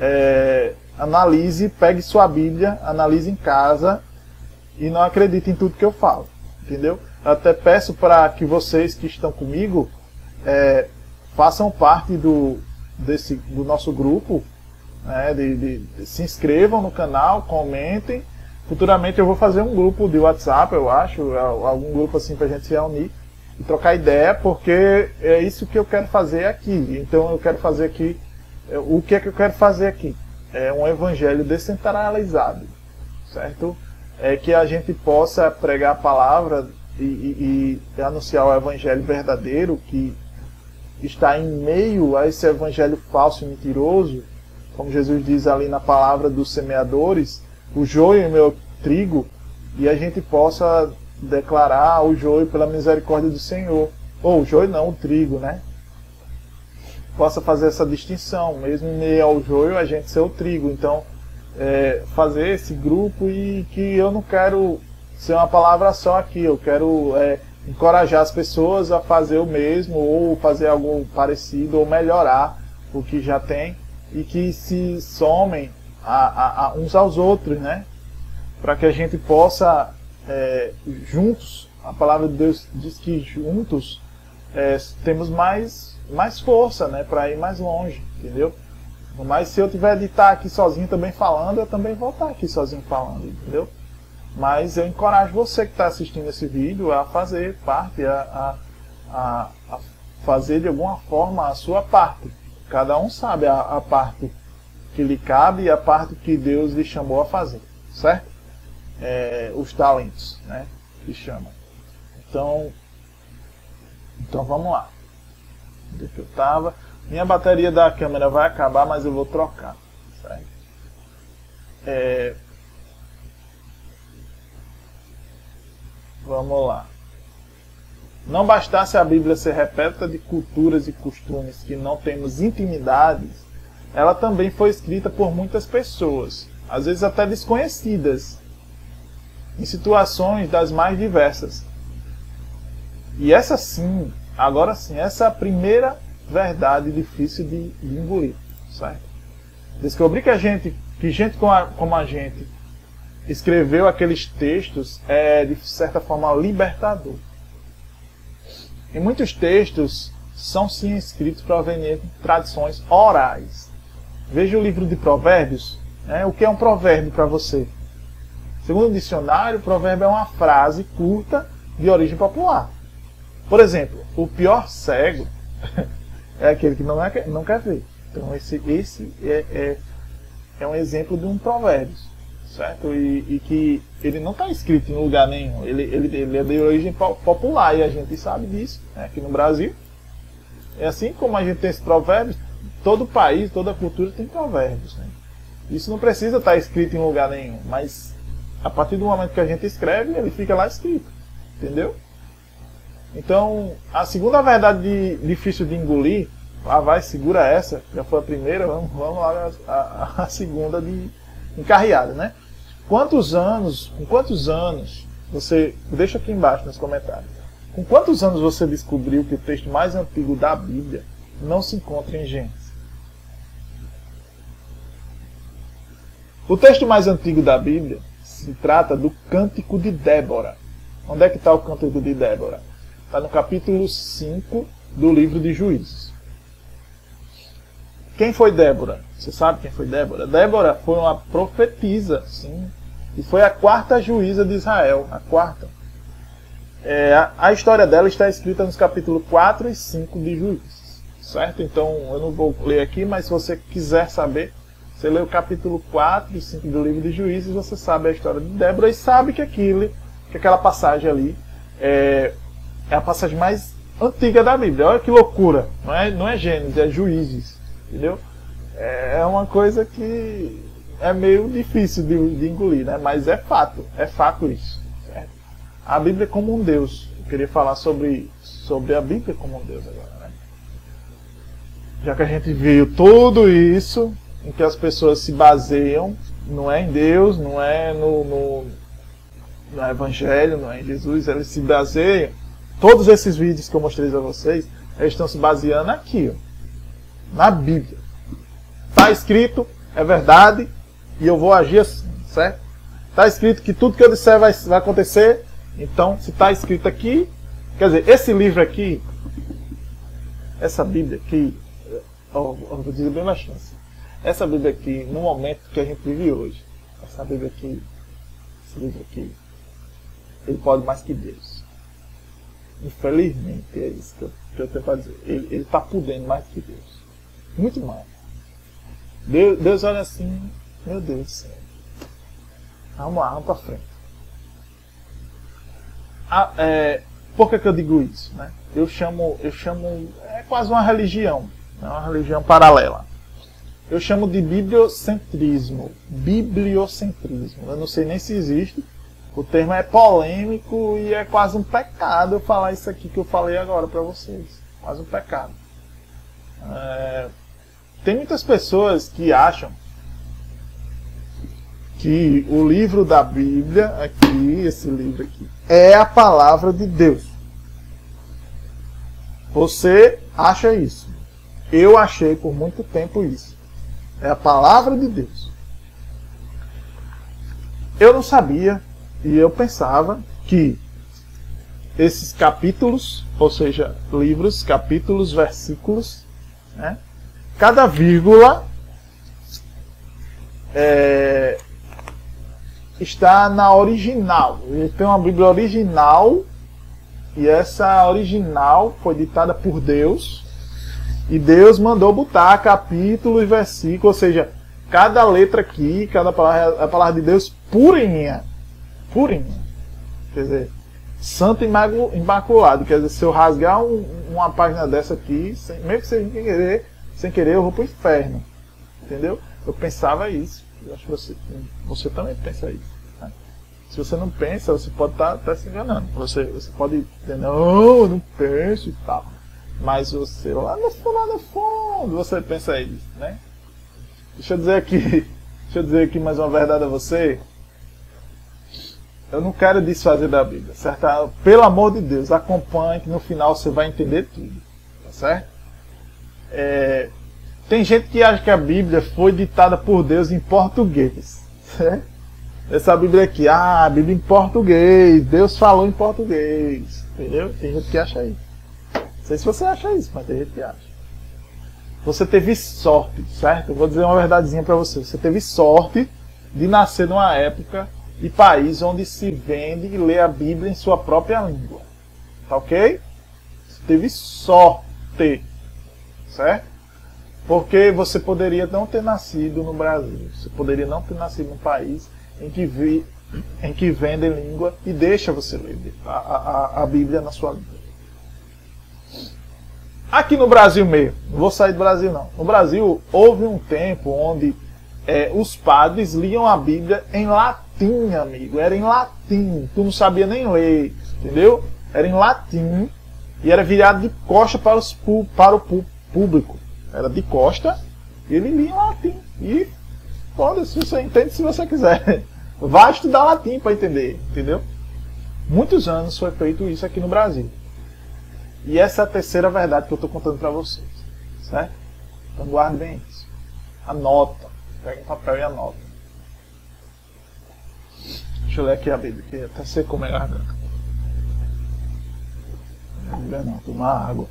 é, analise, pegue sua Bíblia, analise em casa e não acredite em tudo que eu falo, entendeu? Eu até peço para que vocês que estão comigo é, façam parte do, desse, do nosso grupo, né, de, de, de, se inscrevam no canal, comentem. Futuramente eu vou fazer um grupo de WhatsApp, eu acho, algum grupo assim para a gente se reunir e trocar ideia, porque é isso que eu quero fazer aqui. Então eu quero fazer aqui, é, o que é que eu quero fazer aqui? É um evangelho descentralizado, certo? É que a gente possa pregar a palavra e, e, e anunciar o evangelho verdadeiro que está em meio a esse evangelho falso e mentiroso, como Jesus diz ali na palavra dos semeadores, o joio e o meu trigo, e a gente possa declarar o joio pela misericórdia do Senhor. Ou o joio não, o trigo, né? Possa fazer essa distinção, mesmo em meio ao joio, a gente ser o trigo. Então, é, fazer esse grupo e que eu não quero ser uma palavra só aqui, eu quero é, encorajar as pessoas a fazer o mesmo ou fazer algo parecido ou melhorar o que já tem e que se somem a, a, a uns aos outros, né? Para que a gente possa é, juntos, a palavra de Deus diz que juntos é, temos mais, mais força, né? Para ir mais longe, entendeu? Mas se eu tiver de estar aqui sozinho também falando, eu também vou estar aqui sozinho falando, entendeu? Mas eu encorajo você que está assistindo esse vídeo a fazer parte, a, a, a, fazer de alguma forma a sua parte. Cada um sabe a, a parte que lhe cabe e a parte que Deus lhe chamou a fazer, certo? É, os talentos, né? Que chama. Então, então vamos lá. Onde que eu estava? Minha bateria da câmera vai acabar, mas eu vou trocar. Certo? É, Vamos lá. Não bastasse a Bíblia ser repleta de culturas e costumes que não temos intimidades, ela também foi escrita por muitas pessoas, às vezes até desconhecidas, em situações das mais diversas. E essa sim, agora sim, essa é a primeira verdade difícil de, engolir, certo? Descobrir que a gente, que gente como a gente escreveu aqueles textos é, de certa forma, libertador. E muitos textos são sim escritos provenientes de tradições orais. Veja o livro de Provérbios. Né? O que é um provérbio para você? Segundo o dicionário, provérbio é uma frase curta de origem popular. Por exemplo, o pior cego é aquele que não, é, não quer ver. Então, esse, esse é, é, é um exemplo de um provérbio certo? E, e que ele não está escrito em lugar nenhum. Ele, ele, ele é de origem popular e a gente sabe disso né? aqui no Brasil. É assim como a gente tem esses provérbios, todo país, toda cultura tem provérbios. Né? Isso não precisa estar tá escrito em lugar nenhum, mas a partir do momento que a gente escreve, ele fica lá escrito. Entendeu? Então, a segunda verdade de, difícil de engolir, lá vai, segura essa, já foi a primeira, vamos, vamos lá a, a, a segunda de encarreada, né? Quantos anos, com quantos anos você, deixa aqui embaixo nos comentários, com quantos anos você descobriu que o texto mais antigo da Bíblia não se encontra em Gênesis? O texto mais antigo da Bíblia se trata do Cântico de Débora. Onde é que está o Cântico de Débora? Está no capítulo 5 do livro de Juízes. Quem foi Débora? Você sabe quem foi Débora? Débora foi uma profetisa, sim, e foi a quarta juíza de Israel, a quarta. É, a, a, história dela está escrita nos capítulos 4 e 5 de Juízes, certo? Então eu não vou ler aqui, mas se você quiser saber, você lê o capítulo 4 e 5 do livro de Juízes, você sabe a história de Débora e sabe que aquilo, que aquela passagem ali é, é a passagem mais antiga da Bíblia. Olha que loucura! Não é, não é Gênesis, é Juízes, entendeu? É, é uma coisa que é meio difícil de, de, engolir, né? Mas é fato, é fato isso. A Bíblia é como um Deus. queria falar sobre, sobre a Bíblia como um Deus agora, né? Já que a gente viu tudo isso, em que as pessoas se baseiam, não é em Deus, não é no, no, no Evangelho, não é em Jesus, eles se baseiam. Todos esses vídeos que eu mostrei a vocês, eles estão se baseando aqui, ó, na Bíblia. Está escrito, é verdade, e eu vou agir assim, certo? Está escrito que tudo que eu disser vai, vai acontecer, então se está escrito aqui, quer dizer, esse livro aqui, essa Bíblia aqui, oh, vou dizer bem mais chance. Essa Bíblia aqui, no momento que a gente vive hoje, essa Bíblia aqui, esse livro aqui, ele pode mais que Deus. Infelizmente, é isso que eu, que eu tenho para dizer. Ele está podendo mais que Deus. Muito mais. Deus, Deus olha assim, meu Deus do céu. Vamos lá, vamos para frente. Ah, é, por que, que eu digo isso? Né? Eu chamo, eu chamo, é quase uma religião, é uma religião paralela. Eu chamo de bibliocentrismo, bibliocentrismo. Eu não sei nem se existe. O termo é polêmico e é quase um pecado eu falar isso aqui que eu falei agora para vocês. Quase um pecado. É, tem muitas pessoas que acham que o livro da Bíblia, aqui, esse livro aqui, é a palavra de Deus. Você acha isso? Eu achei por muito tempo isso. É a palavra de Deus. Eu não sabia e eu pensava que esses capítulos, ou seja, livros, capítulos, versículos, né, cada vírgula é, está na original. Ele tem uma Bíblia original e essa original foi ditada por Deus e Deus mandou botar capítulo e versículo, ou seja, cada letra aqui, cada palavra a palavra de Deus purinha, purinha. Quer dizer, santo imaculado. Quer dizer, se eu rasgar um, uma página dessa aqui, sem, mesmo que sem querer, sem querer, eu vou pro inferno. Entendeu? Eu pensava isso. Eu acho que você, você também pensa isso. Né? Se você não pensa, você pode estar tá, tá se enganando. Você, você pode dizer, não, eu não penso e tal. Mas você lá no fundo, lá no fundo, você pensa isso, né? Deixa eu dizer aqui, deixa eu dizer aqui mais uma verdade a você. Eu não quero desfazer da Bíblia, certo? Pelo amor de Deus, acompanhe que no final você vai entender tudo, tá certo? É, tem gente que acha que a Bíblia foi ditada por Deus em português. Certo? Essa Bíblia aqui, ah, a Bíblia em português, Deus falou em português. Entendeu? Tem gente que acha isso. Não sei se você acha isso, mas tem gente que acha. Você teve sorte, certo? Eu vou dizer uma verdadezinha para você. Você teve sorte de nascer numa época e país onde se vende e lê a Bíblia em sua própria língua. Tá ok? Você teve sorte, certo? Porque você poderia não ter nascido no Brasil, você poderia não ter nascido num país em que, vi, em que vende língua e deixa você ler a, a, a Bíblia na sua língua. Aqui no Brasil mesmo, não vou sair do Brasil não. No Brasil houve um tempo onde é, os padres liam a Bíblia em latim, amigo. Era em latim. Tu não sabia nem ler, entendeu? Era em latim e era virado de costa para, os, para o público. Era de costa, e ele lia latim. E foda-se, você entende se você quiser. Vai estudar latim para entender, entendeu? Muitos anos foi feito isso aqui no Brasil. E essa é a terceira verdade que eu estou contando para vocês. Certo? Então guarde bem isso. Anota. Pega um papel e anota. Deixa eu ler aqui a Bíblia, que até secou minha garganta. Não, não, tomar água.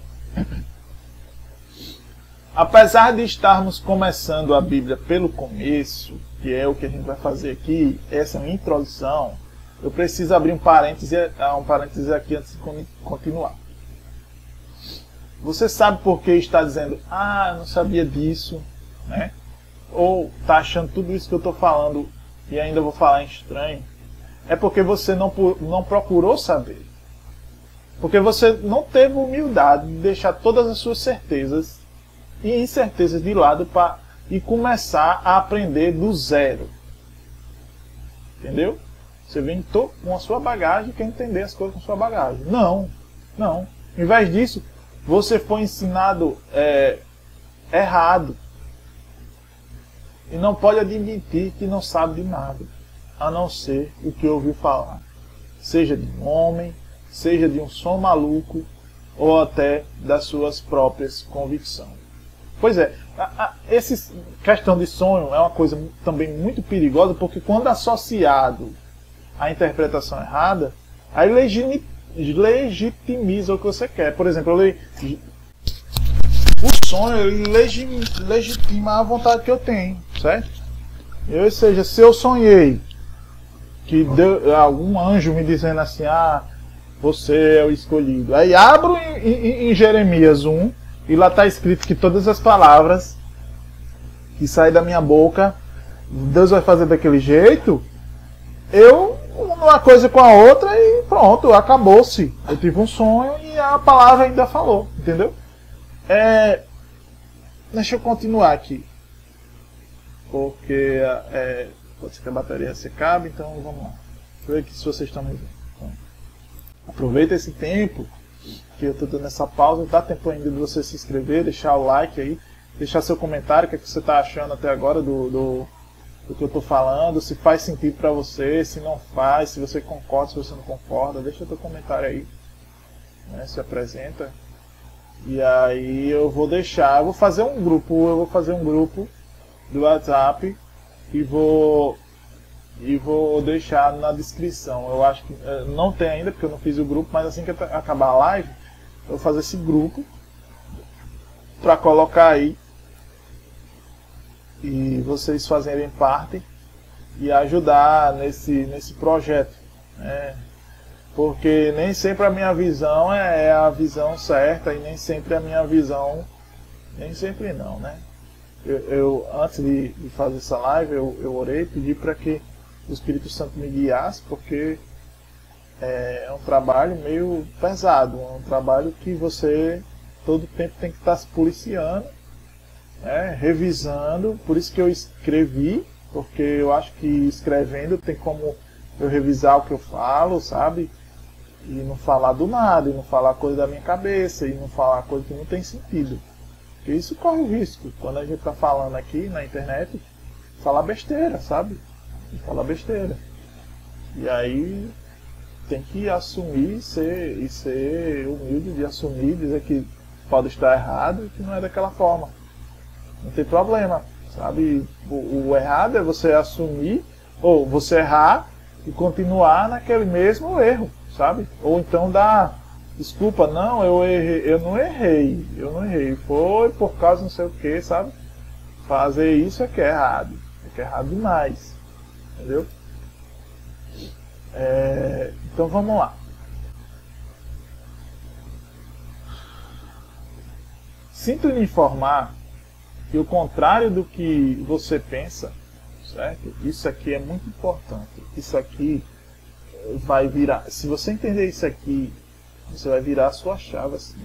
Apesar de estarmos começando a Bíblia pelo começo, que é o que a gente vai fazer aqui, essa é uma introdução, eu preciso abrir um parêntese, ah, um parêntese aqui antes de continuar. Você sabe por que está dizendo, ah, não sabia disso, né? Ou está achando tudo isso que eu estou falando e ainda vou falar em estranho? É porque você não, não procurou saber. Porque você não teve humildade de deixar todas as suas certezas e incertezas de lado para e começar a aprender do zero. Entendeu? Você vem com a sua bagagem e quer entender as coisas com a sua bagagem. Não, não. Em vez disso, você foi ensinado é, errado. E não pode admitir que não sabe de nada, a não ser o que ouviu falar. Seja de um homem, seja de um som maluco, ou até das suas próprias convicções. Pois é, essa questão de sonho é uma coisa também muito perigosa, porque quando associado à interpretação errada, aí legitimiza o que você quer. Por exemplo, eu o sonho ele legitima a vontade que eu tenho, certo? ou seja, se eu sonhei que deu, algum anjo me dizendo assim, ah, você é o escolhido. Aí abro em, em, em Jeremias 1 e lá está escrito que todas as palavras que saem da minha boca, Deus vai fazer daquele jeito. Eu uma coisa com a outra e pronto, acabou-se. Eu tive um sonho e a palavra ainda falou, entendeu? É, deixa eu continuar aqui. Porque é, pode ser que a bateria se acabe, então vamos lá. Deixa eu ver aqui se vocês estão me vendo. Então, aproveita esse tempo que eu estou dando essa pausa. Dá tempo ainda de você se inscrever, deixar o like aí, deixar seu comentário, o que, é que você está achando até agora do, do, do que eu estou falando, se faz sentido para você, se não faz, se você concorda, se você não concorda. Deixa seu comentário aí. Né, se apresenta e aí eu vou deixar, eu vou fazer um grupo, eu vou fazer um grupo do WhatsApp e vou e vou deixar na descrição. Eu acho que eh, não tem ainda porque eu não fiz o grupo, mas assim que acabar a live, eu vou fazer esse grupo para colocar aí e vocês fazerem parte e ajudar nesse nesse projeto. Né? porque nem sempre a minha visão é, é a visão certa e nem sempre a minha visão, nem sempre não, né? Eu, eu antes de, de, fazer essa live, eu, eu orei, pedi para que o Espírito Santo me guiasse, porque é, é um trabalho meio pesado, é um trabalho que você todo tempo tem que estar tá se policiando, né, revisando, por isso que eu escrevi, porque eu acho que escrevendo tem como eu revisar o que eu falo, sabe? e não falar do nada, e não falar coisa da minha cabeça, e não falar coisa que não tem sentido. Porque isso corre risco. Quando a gente está falando aqui na internet, falar besteira, sabe? Falar besteira. E aí tem que assumir e ser, e ser humilde de assumir, dizer que pode estar errado e que não é daquela forma. Não tem problema, sabe? O, o errado é você assumir, ou você errar e continuar naquele mesmo erro sabe? Ou então dá desculpa, não, eu errei, eu não errei, eu não errei, foi por causa não sei o que, sabe? Fazer isso é que é errado, é que é errado demais, entendeu? É, então vamos lá. Sinto lhe informar que o contrário do que você pensa, certo? Isso aqui é muito importante. Isso aqui vai virar. Se você entender isso aqui, você vai virar a sua chave assim.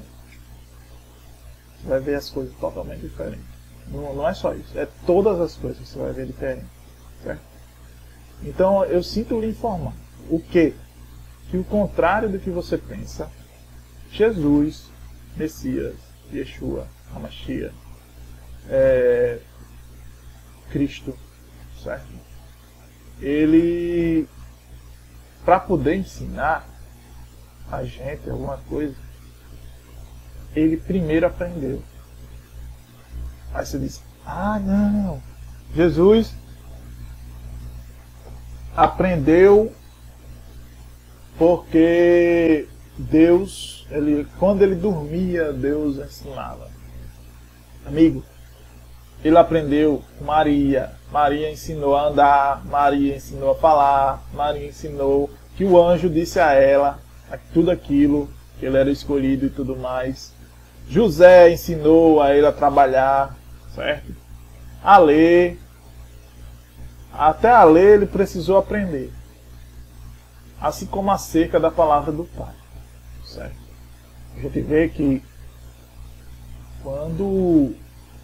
Você vai ver as coisas totalmente diferentes. Não, não é só isso, é todas as coisas que você vai ver diferente. Certo? Então eu sinto lhe informar o que? Que o contrário do que você pensa, Jesus, Messias, Yeshua, Hamashia, é, Cristo, certo? Ele para poder ensinar a gente alguma coisa, ele primeiro aprendeu. Aí você diz: Ah, não, Jesus aprendeu porque Deus, ele, quando ele dormia, Deus ensinava. Amigo, ele aprendeu com Maria. Maria ensinou a andar, Maria ensinou a falar, Maria ensinou que o anjo disse a ela tudo aquilo, que ele era escolhido e tudo mais. José ensinou a ele a trabalhar, certo? A ler. Até a ler ele precisou aprender. Assim como acerca da palavra do Pai, certo? A gente vê que quando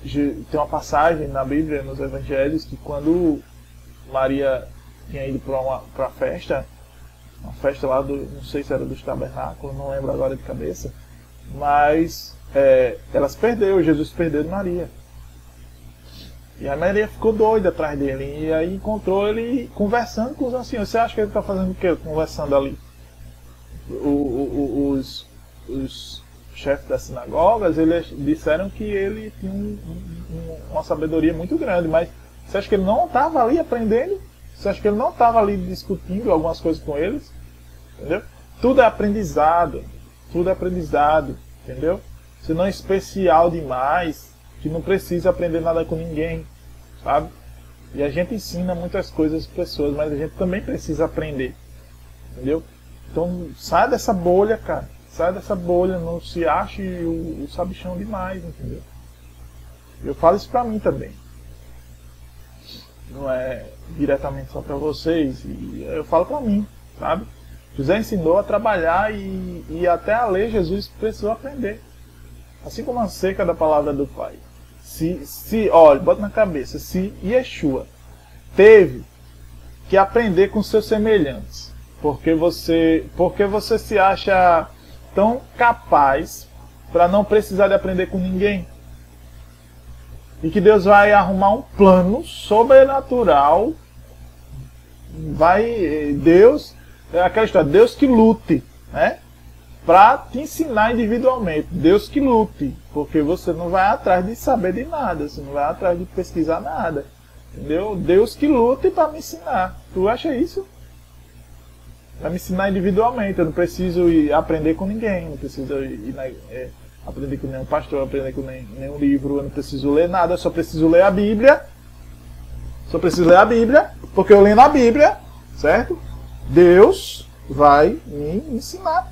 tem uma passagem na Bíblia, nos Evangelhos, que quando Maria tinha ido para pra festa, uma festa lá do, não sei se era dos tabernáculos, não lembro agora de cabeça, mas é, elas perdeu, Jesus perdeu de Maria. E a Maria ficou doida atrás dele. E aí encontrou ele conversando com os anciãos. Você acha que ele está fazendo o quê? Conversando ali. O, o, os, os chefes das sinagogas eles disseram que ele tinha um, um, uma sabedoria muito grande. Mas você acha que ele não estava ali aprendendo? Você acha que ele não estava ali discutindo algumas coisas com eles? Entendeu? Tudo é aprendizado. Tudo é aprendizado. Entendeu? Você não é especial demais que não precisa aprender nada com ninguém sabe? E a gente ensina muitas coisas às pessoas, mas a gente também precisa aprender, entendeu? Então sai dessa bolha, cara. Sai dessa bolha, não se ache o, o sabichão demais, entendeu? Eu falo isso pra mim também. Não é diretamente só pra vocês. E eu falo pra mim, sabe? José ensinou a trabalhar e, e até a lei Jesus precisou aprender. Assim como a seca da palavra do Pai. Se, se, olha, bota na cabeça, se Yeshua teve que aprender com seus semelhantes, porque você, porque você se acha tão capaz para não precisar de aprender com ninguém? E que Deus vai arrumar um plano sobrenatural. Vai Deus, é aquela história, Deus que lute, né? Para te ensinar individualmente. Deus que lute, porque você não vai atrás de saber de nada, você não vai atrás de pesquisar nada. Entendeu? Deus que lute para me ensinar. Tu acha isso? Para me ensinar individualmente. Eu não preciso ir aprender com ninguém, não preciso ir na, é, aprender com nenhum pastor, aprender com nenhum, livro, eu não preciso ler nada, eu só preciso ler a Bíblia. Só preciso ler a Bíblia, porque eu lendo a Bíblia, certo? Deus vai me ensinar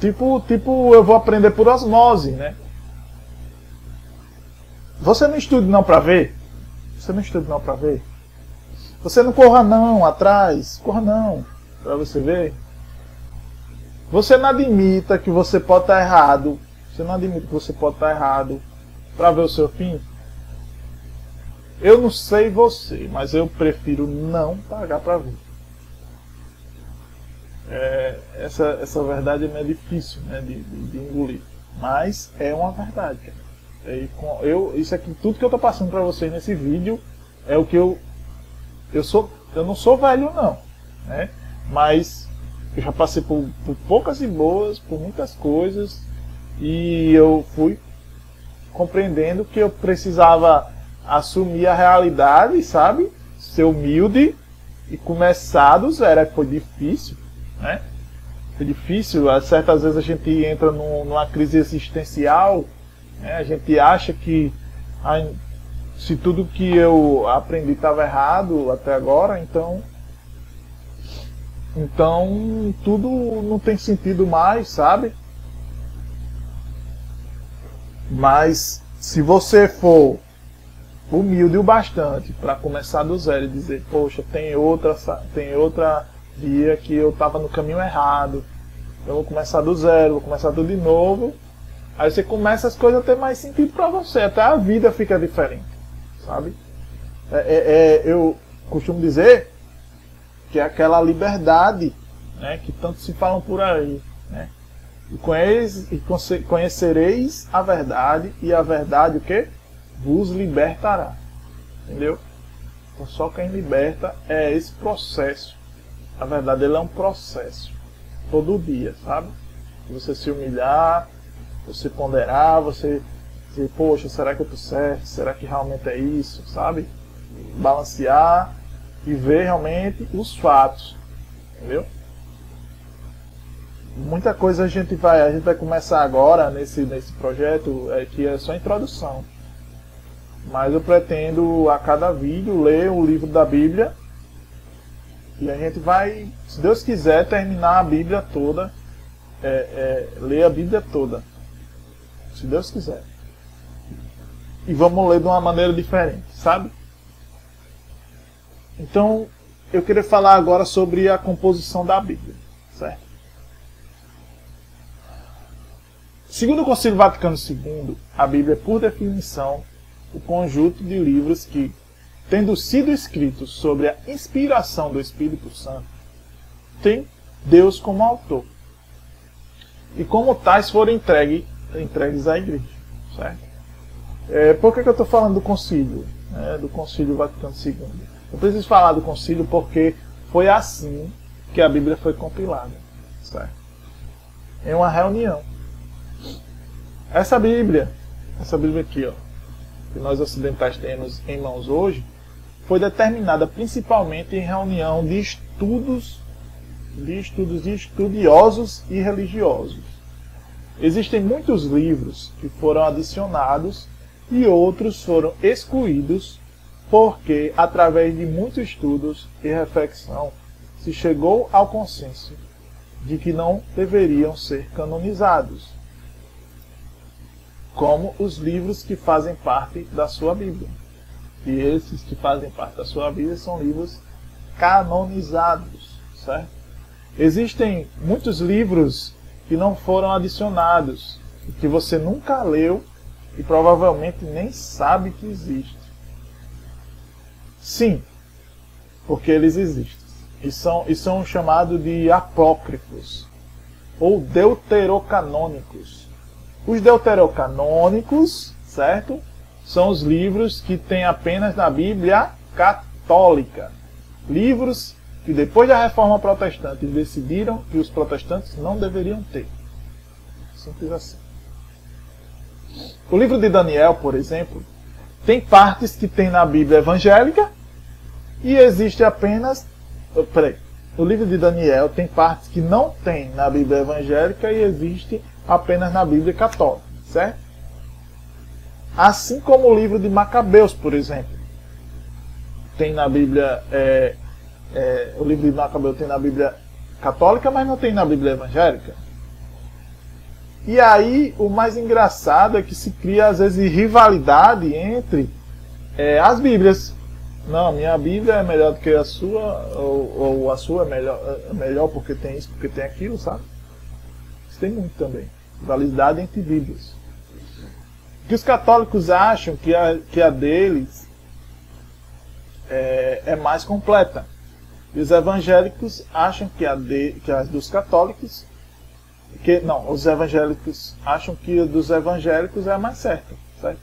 Tipo, tipo, eu vou aprender por osmose, né? Você não estuda não para ver? Você não estuda não para ver? Você não corra não atrás, corra não para você ver. Você não admita que você pode estar errado. Você não admite que você pode estar errado para ver o seu fim. Eu não sei você, mas eu prefiro não pagar para ver é, essa, essa verdade é meio difícil né, de, de, de, engolir. Mas é uma verdade, cara. com, eu, isso aqui, tudo que eu tô passando para vocês nesse vídeo é o que eu. Eu, sou, eu não sou velho, não. Né? Mas eu já passei por, por poucas e boas, por muitas coisas. E eu fui compreendendo que eu precisava assumir a realidade, sabe? Ser humilde e começar do zero. Foi difícil, né? É difícil, certas vezes a gente entra numa crise existencial, né? a gente acha que se tudo que eu aprendi estava errado até agora, então então tudo não tem sentido mais, sabe? Mas se você for humilde o bastante para começar do zero e dizer, poxa, tem outra, tem outra via que eu estava no caminho errado. Eu vou começar do zero, vou começar tudo de novo. Aí você começa as coisas a ter mais sentido para você, até a vida fica diferente, sabe? É, é, é, eu costumo dizer que é aquela liberdade né, que tanto se falam por aí. Né? E, conhece, e conhecereis a verdade, e a verdade o que? Vos libertará. Entendeu? Então só quem liberta é esse processo na verdade, ele é um processo. Todo dia, sabe? Você se humilhar, você ponderar, você dizer, poxa, será que eu estou certo? Será que realmente é isso? Sabe? Balancear e ver realmente os fatos. Entendeu? Muita coisa a gente vai, a gente vai começar agora nesse, nesse projeto, é que é só introdução. Mas eu pretendo a cada vídeo ler o livro da Bíblia e a gente vai, se Deus quiser, terminar a Bíblia toda, é, é, ler a Bíblia toda. Se Deus quiser. E vamos ler de uma maneira diferente, sabe? Então, eu queria falar agora sobre a composição da Bíblia, certo? Segundo o Concílio Vaticano II, a Bíblia é, por definição, o conjunto de livros que tendo sido escritos sobre a inspiração do Espírito Santo, tem Deus como autor. E como tais foram entregue, entregues à igreja. Certo? É, por que, que eu estou falando do concílio? É, do concílio Vaticano II. Eu preciso falar do concílio porque foi assim que a Bíblia foi compilada. Certo? Em uma reunião. Essa Bíblia, essa Bíblia aqui, ó, que nós ocidentais temos em mãos hoje, foi determinada principalmente em reunião de estudos, de estudos estudiosos e religiosos. Existem muitos livros que foram adicionados e outros foram excluídos porque, através de muitos estudos e reflexão, se chegou ao consenso de que não deveriam ser canonizados, como os livros que fazem parte da sua Bíblia. E esses que fazem parte da sua Bíblia são livros canonizados, certo? Existem muitos livros que não foram adicionados, que você nunca leu e provavelmente nem sabe que existe. Sim, porque eles existem. E são, e são chamados de apócrifos ou deuterocanônicos. Os deuterocanônicos, certo? São os livros que tem apenas na Bíblia católica. Livros que depois da reforma protestante decidiram que os protestantes não deveriam ter. Simples assim. O livro de Daniel, por exemplo, tem partes que tem na Bíblia evangélica e existe apenas. Oh, peraí. O livro de Daniel tem partes que não tem na Bíblia evangélica e existe apenas na Bíblia católica, certo? Assim como o livro de Macabeus, por exemplo. Tem na Bíblia. É, é, o livro de Macabeus tem na Bíblia católica, mas não tem na Bíblia evangélica. E aí, o mais engraçado é que se cria, às vezes, rivalidade entre é, as Bíblias. Não, minha Bíblia é melhor do que a sua, ou, ou a sua é melhor, é melhor porque tem isso, porque tem aquilo, sabe? Isso tem muito também. Rivalidade entre Bíblias. Que os católicos acham que a, que a deles é, é mais completa. E os evangélicos acham que a, de, que a dos católicos que não, os evangélicos acham que a dos evangélicos é a mais certa, certo?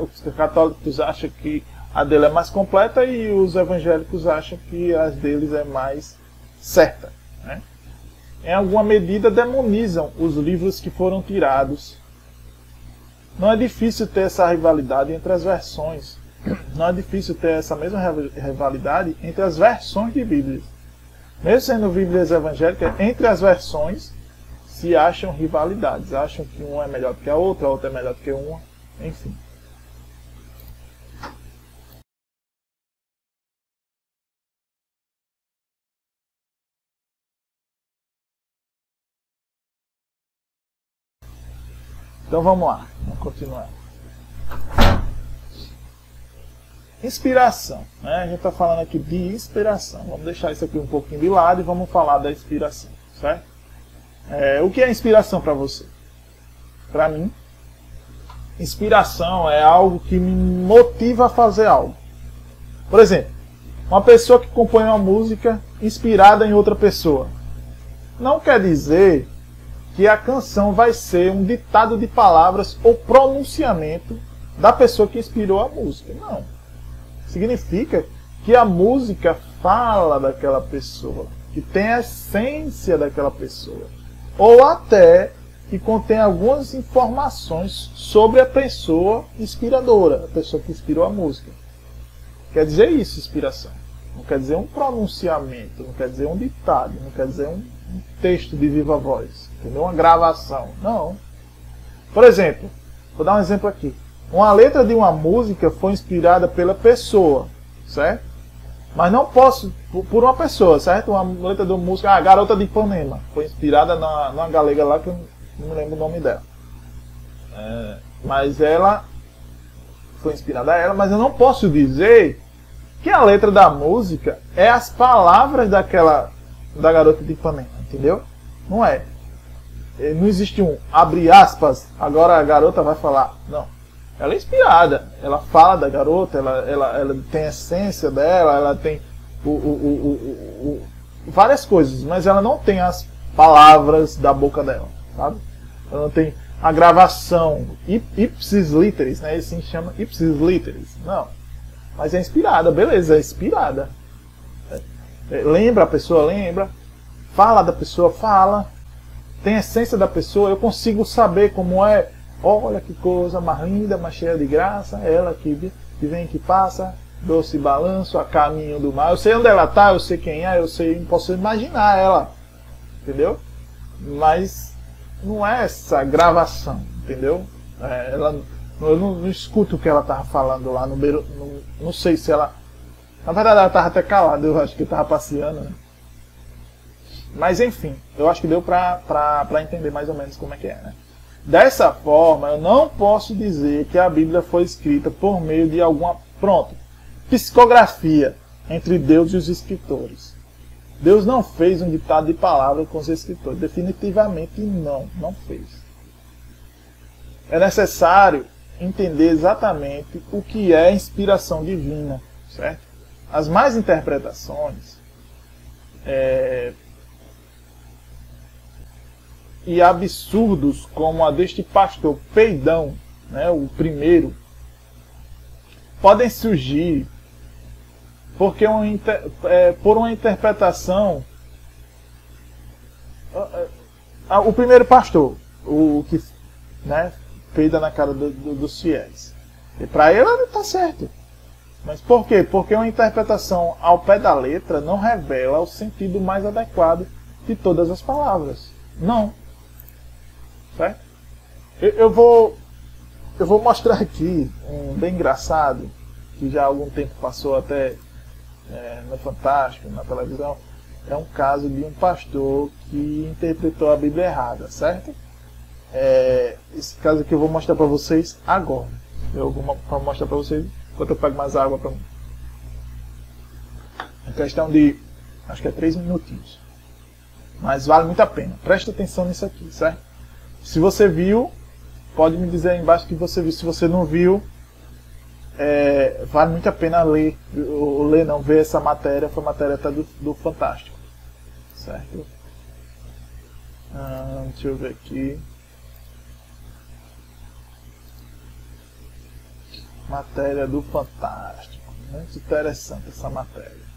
os católicos acham que a dele é mais completa e os evangélicos acham que as deles é mais certa. Né? Em alguma medida demonizam os livros que foram tirados. Não é difícil ter essa rivalidade entre as versões. Não é difícil ter essa mesma rivalidade entre as versões de Bíblias. Mesmo sendo Bíblias evangélicas, entre as versões se acham rivalidades, acham que uma é melhor que a outra, a outra é melhor que uma, enfim. Então vamos lá, continuar. Inspiração, né? A gente está falando aqui de inspiração. Vamos deixar isso aqui um pouquinho de lado e vamos falar da inspiração, certo? É, o que é inspiração para você? Para mim, inspiração é algo que me motiva a fazer algo. Por exemplo, uma pessoa que compõe uma música inspirada em outra pessoa. Não quer dizer que a canção vai ser um ditado de palavras ou pronunciamento da pessoa que inspirou a música. Não. Significa que a música fala daquela pessoa, que tem a essência daquela pessoa ou até que contém algumas informações sobre a pessoa inspiradora, a pessoa que inspirou a música. Quer dizer isso, inspiração. Não quer dizer um pronunciamento, não quer dizer um ditado, não quer dizer um, texto de viva voz, entendeu? Uma gravação. Não. Por exemplo, vou dar um exemplo aqui. Uma letra de uma música foi inspirada pela pessoa, certo? Mas não posso, por uma pessoa, certo? Uma letra de uma música, a ah, Garota de Ipanema. Foi inspirada na, numa galega lá que eu não me lembro o nome dela. É, mas ela foi inspirada a ela, mas eu não posso dizer que a letra da música é as palavras daquela da Garota de Ipanema, entendeu? Não é. É. Não existe um abre aspas, agora a garota vai falar. Não ela é inspirada. Ela fala da garota, ela, ela, ela tem a essência dela, ela tem o, o, o, várias coisas, mas ela não tem as palavras da boca dela, sabe? Ela não tem a gravação ipsis literis, né? Ele se chama ipsis literis. Não. Mas é inspirada, beleza, é inspirada. É, é, lembra a pessoa, lembra. Fala da pessoa, fala. Tem a essência da pessoa, eu consigo saber como é. Olha que coisa mais linda, mais cheia de graça. Ela que, que vem, que passa, doce balanço, a caminho do mar. Eu sei onde ela tá, eu sei quem é, eu sei, posso imaginar ela. Entendeu? Mas não é essa gravação, entendeu? É, ela, eu não, não, escuto o que ela estava falando lá no beiro. Não, não sei se ela. Na verdade, ela estava até calada, eu acho que estava passeando, né? Mas enfim, eu acho que deu para entender mais ou menos como é que é, né? Dessa forma, eu não posso dizer que a Bíblia foi escrita por meio de alguma. Pronto. Psicografia entre Deus e os escritores. Deus não fez um ditado de palavra com os escritores. Definitivamente não, não fez. É necessário entender exatamente o que é inspiração divina, certo? As mais interpretações é, e absurdos como a deste pastor Peidão, né, o primeiro, podem surgir porque uma, é, por uma interpretação. O primeiro pastor, o que né, peida na cara do, do, dos fiéis. E para ele não está certo. Mas por quê? Porque uma interpretação ao pé da letra não revela o sentido mais adequado de todas as palavras. Não. Certo? Eu, eu vou eu vou mostrar aqui um bem engraçado que já há algum tempo passou até é, no Fantástico, na televisão, é um caso de um pastor que interpretou a Bíblia errada, certo? É, esse caso aqui eu vou mostrar para vocês agora. Eu vou mostrar para vocês enquanto eu pego mais água para. É questão de, acho que é três minutinhos. Mas vale muito a pena. Presta atenção nisso aqui, certo? Se você viu, pode me dizer aí embaixo que você viu. Se você não viu, é, vale muito a pena ler, ou ler não, ver essa matéria, foi matéria até do, do Fantástico. Certo? Ah, deixa eu ver aqui. Matéria do Fantástico. Muito interessante essa matéria.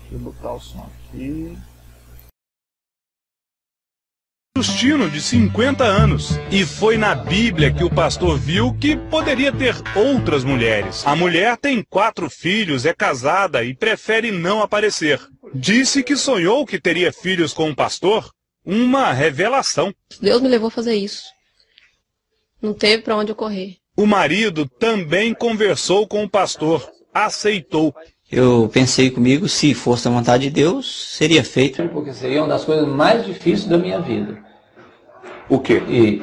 Deixa eu botar o som aqui. Justino, de 50 anos. E foi na Bíblia que o pastor viu que poderia ter outras mulheres. A mulher tem quatro filhos, é casada e prefere não aparecer. Disse que sonhou que teria filhos com o pastor. Uma revelação. Deus me levou a fazer isso. Não teve para onde eu correr. O marido também conversou com o pastor. Aceitou. Eu pensei comigo, se fosse a vontade de Deus, seria feito. Porque seria uma das coisas mais difíceis da minha vida. O quê? E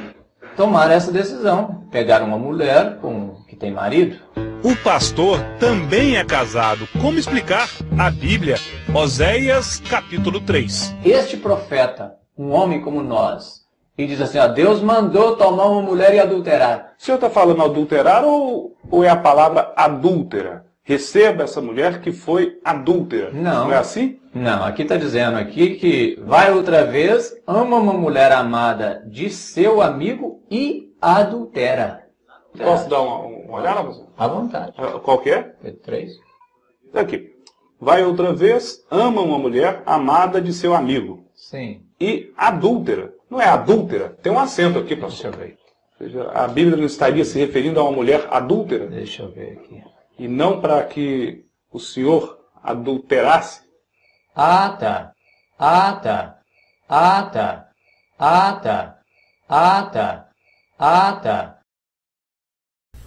tomar essa decisão. Pegar uma mulher com, que tem marido. O pastor também é casado. Como explicar? A Bíblia, Oséias capítulo 3. Este profeta, um homem como nós, e diz assim, ó, Deus mandou tomar uma mulher e adulterar. O senhor está falando adulterar ou, ou é a palavra adúltera? Receba essa mulher que foi adúltera. Não. Não é assim? Não, aqui está dizendo aqui que vai outra vez, ama uma mulher amada de seu amigo e adultera. Posso dar uma, uma olhada, professor? À vontade. Ah, qual que é? Pedro 3. Aqui. Vai outra vez, ama uma mulher amada de seu amigo. Sim. E adúltera. Não é adúltera? Tem um acento aqui, professor. Deixa eu ver. Ou seja, a Bíblia não estaria se referindo a uma mulher adúltera? Deixa eu ver aqui e não para que o senhor adulterasse? Ah, tá. Ah, tá. Ah, tá. Ah, tá. Ah, tá. Ah, tá.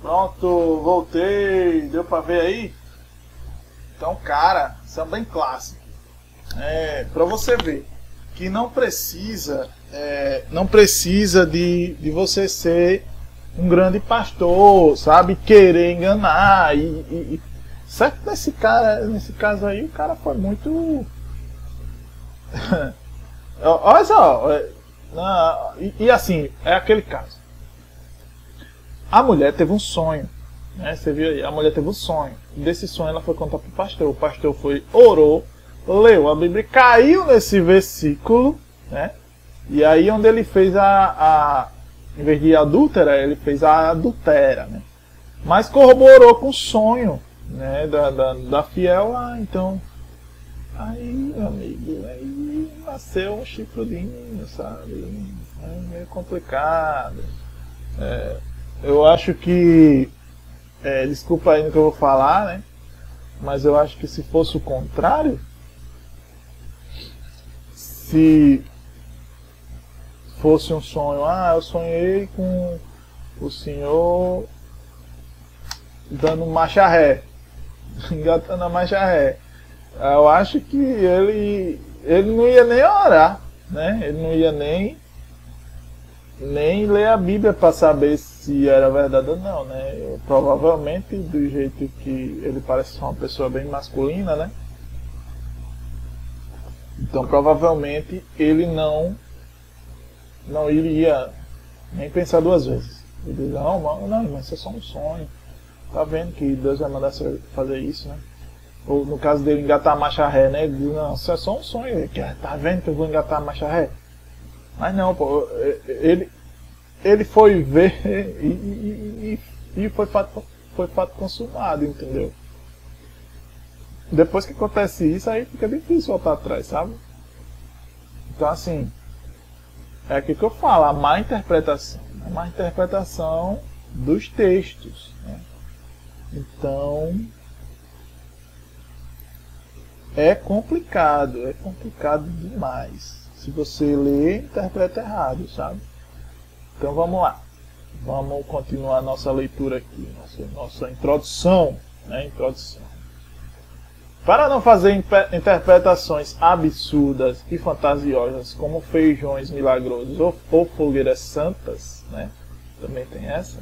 Pronto, voltei. Deu para ver aí? Então, cara, isso é bem clássico. É, para você ver que não precisa, é, não precisa de, de você ser um grande pastor, sabe? Querer enganar. E, e, certo nesse cara, nesse caso aí, o cara foi muito. Olha só. É, e, e assim, é aquele caso. A mulher teve um sonho. Né? Você viu aí, a mulher teve um sonho. Desse sonho ela foi contar para o pastor. O pastor foi, orou, leu a Bíblia, caiu nesse versículo, né? E aí onde ele fez a, a em vez de adúltera, ele fez a adultera, né? Mas corroborou com o sonho, né, da, da, da fiel, ah, então, aí, amigo, aí nasceu um chifrudinho, sabe? É meio complicado. É, eu acho que, é, desculpa aí no que eu vou falar, né? Mas eu acho que se fosse o contrário, se fosse um sonho, ah, eu sonhei com o senhor dando marcha ré, engatando a marcha ré. Eu acho que ele, ele não ia nem orar, né? Ele não ia nem nem ler a Bíblia para saber se era verdade ou não, né? Eu, provavelmente do jeito que ele parece ser uma pessoa bem masculina, né? Então provavelmente ele não não iria nem pensar duas vezes. Ele diz, não, não, não, mas isso é só um sonho. Tá vendo que Deus vai mandar você fazer isso, né? Ou no caso dele engatar a marcha ré, né? Ele diz, não, isso é só um sonho. Ele, tá vendo que eu vou engatar a marcha ré? Mas não, pô, ele, ele foi ver e, e, e, e foi, fato, foi fato consumado, entendeu? Depois que acontece isso, aí fica difícil voltar atrás, sabe? Então assim, é aquilo que eu falo, a má interpretação. A má interpretação dos textos. Né? Então, é complicado, é complicado demais. Se você lê, interpreta errado, sabe? Então vamos lá. Vamos continuar nossa leitura aqui, nossa, nossa introdução. Né? Introdução. Para não fazer interpretações absurdas e fantasiosas como feijões milagrosos ou, ou fogueiras santas, né? também tem essa,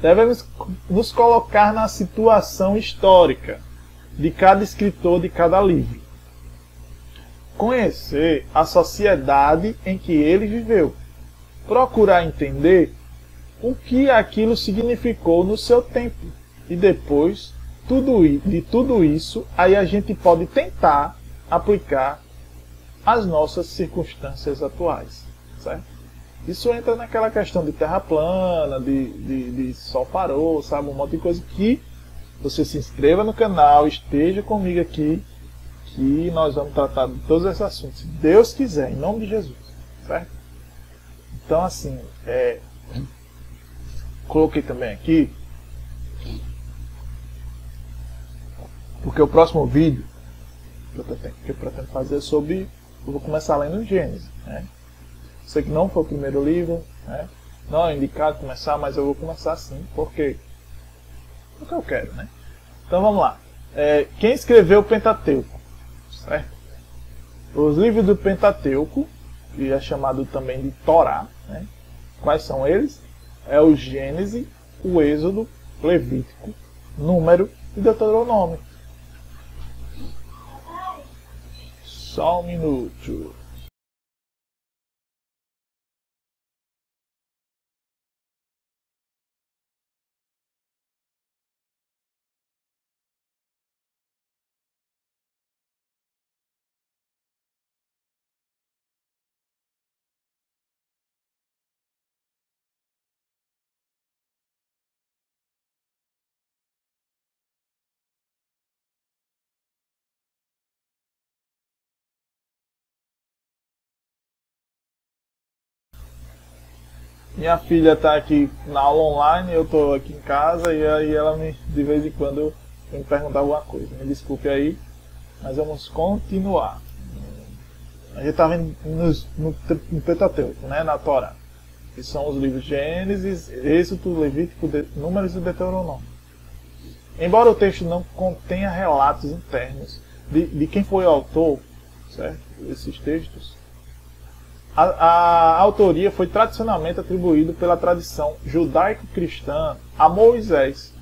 devemos nos colocar na situação histórica de cada escritor de cada livro. Conhecer a sociedade em que ele viveu. Procurar entender o que aquilo significou no seu tempo e depois tudo, de tudo isso, aí a gente pode tentar aplicar as nossas circunstâncias atuais, certo? Isso entra naquela questão de terra plana, de, de, de sol parou, sabe? Um monte de coisa que você se inscreva no canal, esteja comigo aqui, que nós vamos tratar de todos esses assuntos, se Deus quiser, em nome de Jesus, certo? Então, assim, é, coloquei também aqui Porque o próximo vídeo que eu, pretendo, que eu pretendo fazer é sobre. Eu vou começar lendo Gênesis. Né? Sei que não foi o primeiro livro, né? não é indicado começar, mas eu vou começar assim. Por quê? Porque eu quero, né? Então vamos lá. É, quem escreveu o Pentateuco? Certo? Os livros do Pentateuco, que é chamado também de Torá, né? quais são eles? É o Gênesis, o Êxodo, Levítico, Número e Deuteronômio. Só um minuto. Minha filha está aqui na aula online, eu estou aqui em casa e aí ela me, de vez em quando me pergunta alguma coisa. Me desculpe aí, mas vamos continuar. A gente está vendo no, no, no Pentateuco, né, na Torá, que são os livros Gênesis, Êxodo, Levítico, de, Números e Deuteronômio. Embora o texto não contenha relatos internos de, de quem foi o autor, certo? Esses textos, a, a autoria foi tradicionalmente atribuída pela tradição judaico-cristã a Moisés,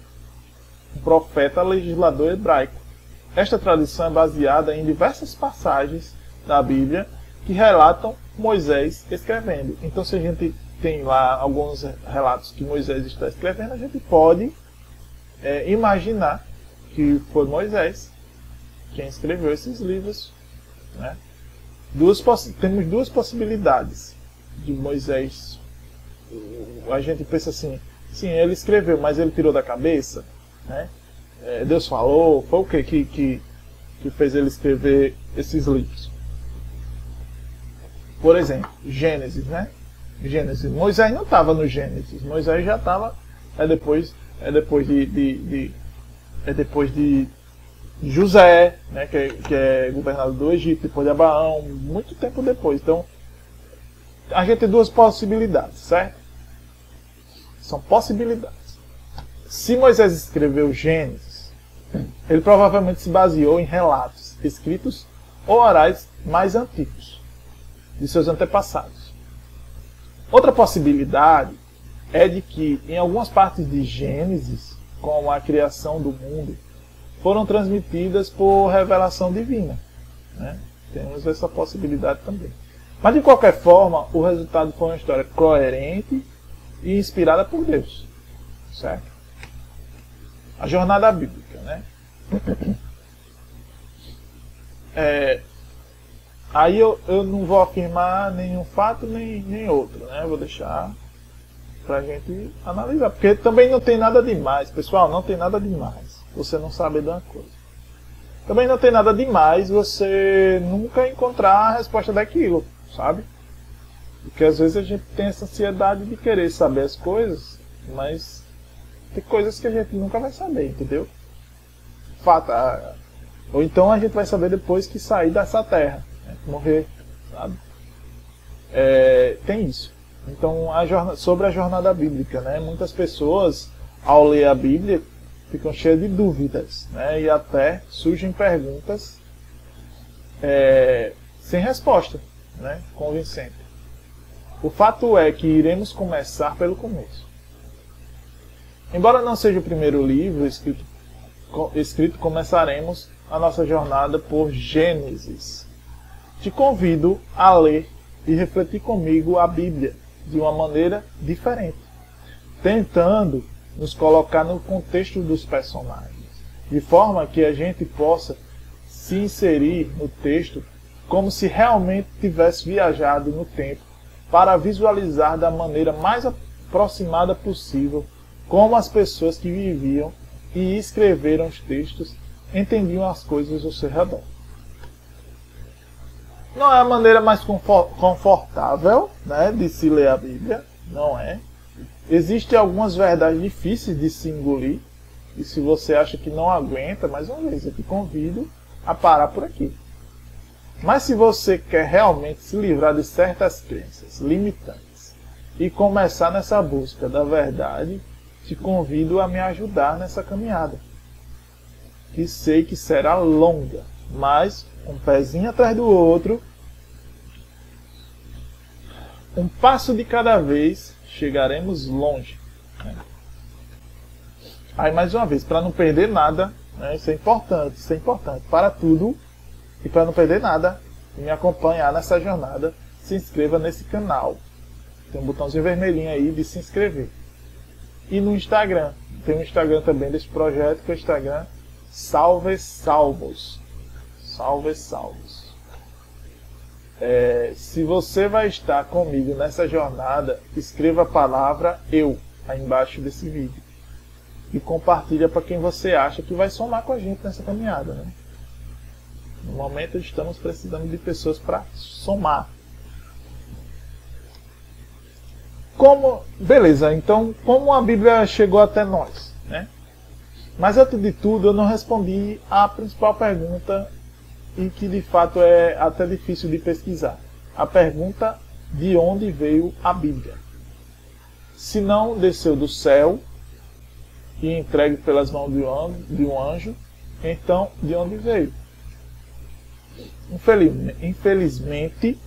um profeta legislador hebraico. Esta tradição é baseada em diversas passagens da Bíblia que relatam Moisés escrevendo. Então, se a gente tem lá alguns relatos que Moisés está escrevendo, a gente pode é, imaginar que foi Moisés quem escreveu esses livros. Né? Duas temos duas possibilidades de Moisés. A gente pensa assim, sim, ele escreveu, mas ele tirou da cabeça. Né? É, Deus falou, foi o que, que que que fez ele escrever esses livros? Por exemplo, Gênesis, né? Gênesis. Moisés não estava no Gênesis. Moisés já estava é depois é depois de, de, de é depois de José, né, que, é, que é governador do Egito, depois de Abraão, muito tempo depois. Então, a gente tem duas possibilidades, certo? São possibilidades. Se Moisés escreveu Gênesis, ele provavelmente se baseou em relatos escritos ou orais mais antigos de seus antepassados. Outra possibilidade é de que em algumas partes de Gênesis, como a criação do mundo, foram transmitidas por revelação divina. Né? Temos essa possibilidade também. Mas de qualquer forma, o resultado foi uma história coerente e inspirada por Deus. Certo? A jornada bíblica, né? É, aí eu, eu não vou afirmar nenhum fato nem, nem outro, né? Vou deixar pra gente analisar. Porque também não tem nada demais, pessoal, não tem nada demais você não saber de uma coisa. Também não tem nada demais você nunca encontrar a resposta daquilo, sabe? Porque às vezes a gente tem essa ansiedade de querer saber as coisas, mas tem coisas que a gente nunca vai saber, entendeu? Fato. Ou então a gente vai saber depois que sair dessa terra, né? morrer, sabe? É, tem isso. Então, a sobre a jornada bíblica, né? Muitas pessoas, ao ler a Bíblia, ficam cheias de dúvidas, né? E até surgem perguntas é, sem resposta, né? Convincente. O fato é que iremos começar pelo começo. Embora não seja o primeiro livro escrito, escrito começaremos a nossa jornada por Gênesis. Te convido a ler e refletir comigo a Bíblia de uma maneira diferente, tentando nos colocar no contexto dos personagens, de forma que a gente possa se inserir no texto como se realmente tivesse viajado no tempo para visualizar da maneira mais aproximada possível como as pessoas que viviam e escreveram os textos entendiam as coisas ao seu redor. Não é a maneira mais confortável né, de se ler a Bíblia, não é. Existem algumas verdades difíceis de se engolir, e se você acha que não aguenta, mais uma vez, eu te convido a parar por aqui. Mas se você quer realmente se livrar de certas crenças limitantes e começar nessa busca da verdade, te convido a me ajudar nessa caminhada. Que sei que será longa, mas um pezinho atrás do outro, um passo de cada vez, chegaremos longe. Né? Aí mais uma vez, para não perder nada, né, isso é importante, isso é importante para tudo e para não perder nada, me acompanhar nessa jornada, se inscreva nesse canal. Tem um botãozinho vermelhinho aí de se inscrever. E no Instagram, tem um Instagram também desse projeto, que é o Instagram Salve Salvos. Salve Salvos. É, se você vai estar comigo nessa jornada, escreva a palavra eu aí embaixo desse vídeo. E compartilha para quem você acha que vai somar com a gente nessa caminhada. Né? No momento estamos precisando de pessoas para somar. Como, beleza, então como a Bíblia chegou até nós, né? Mas antes de tudo, eu não respondi a principal pergunta e que de fato é até difícil de pesquisar. A pergunta de onde veio a Bíblia. Se não desceu do céu e entregue pelas mãos de um anjo, então de onde veio? Infelizmente,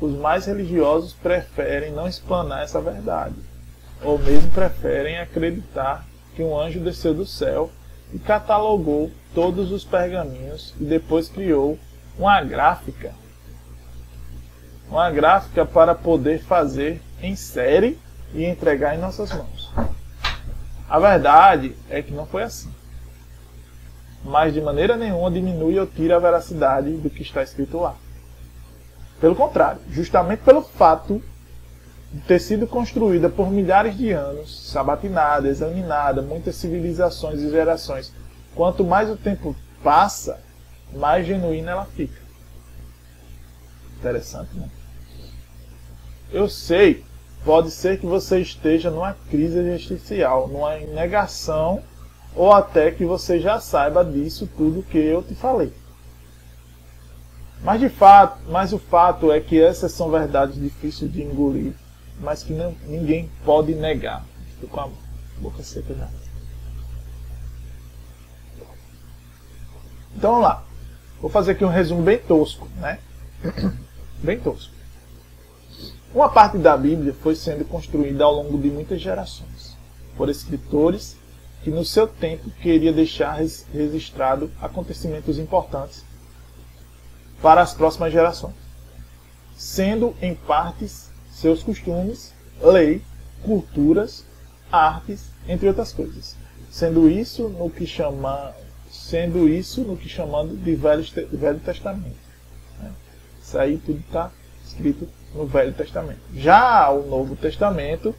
os mais religiosos preferem não explanar essa verdade, ou mesmo preferem acreditar que um anjo desceu do céu e catalogou todos os pergaminhos e depois criou uma gráfica. Uma gráfica para poder fazer em série e entregar em nossas mãos. A verdade é que não foi assim. Mas de maneira nenhuma diminui ou tira a veracidade do que está escrito lá. Pelo contrário, justamente pelo fato de ter sido construída por milhares de anos, sabatinada, examinada, muitas civilizações e gerações, quanto mais o tempo passa, mais genuína ela fica. Interessante, né? Eu sei, pode ser que você esteja numa crise existencial, numa negação, ou até que você já saiba disso tudo que eu te falei. Mas de fato, mas o fato é que essas são verdades difíceis de engolir, mas que não, ninguém pode negar. Estou com a boca seca já. Então vamos lá. Vou fazer aqui um resumo bem tosco, né? Bem tosco. Uma parte da Bíblia foi sendo construída ao longo de muitas gerações por escritores que no seu tempo queria deixar registrado acontecimentos importantes para as próximas gerações, sendo em partes seus costumes, lei, culturas, artes, entre outras coisas. Sendo isso no que chama, sendo isso no que chamando de Velho, Velho Testamento. Né? Isso aí tudo está escrito no Velho Testamento. Já o Novo Testamento,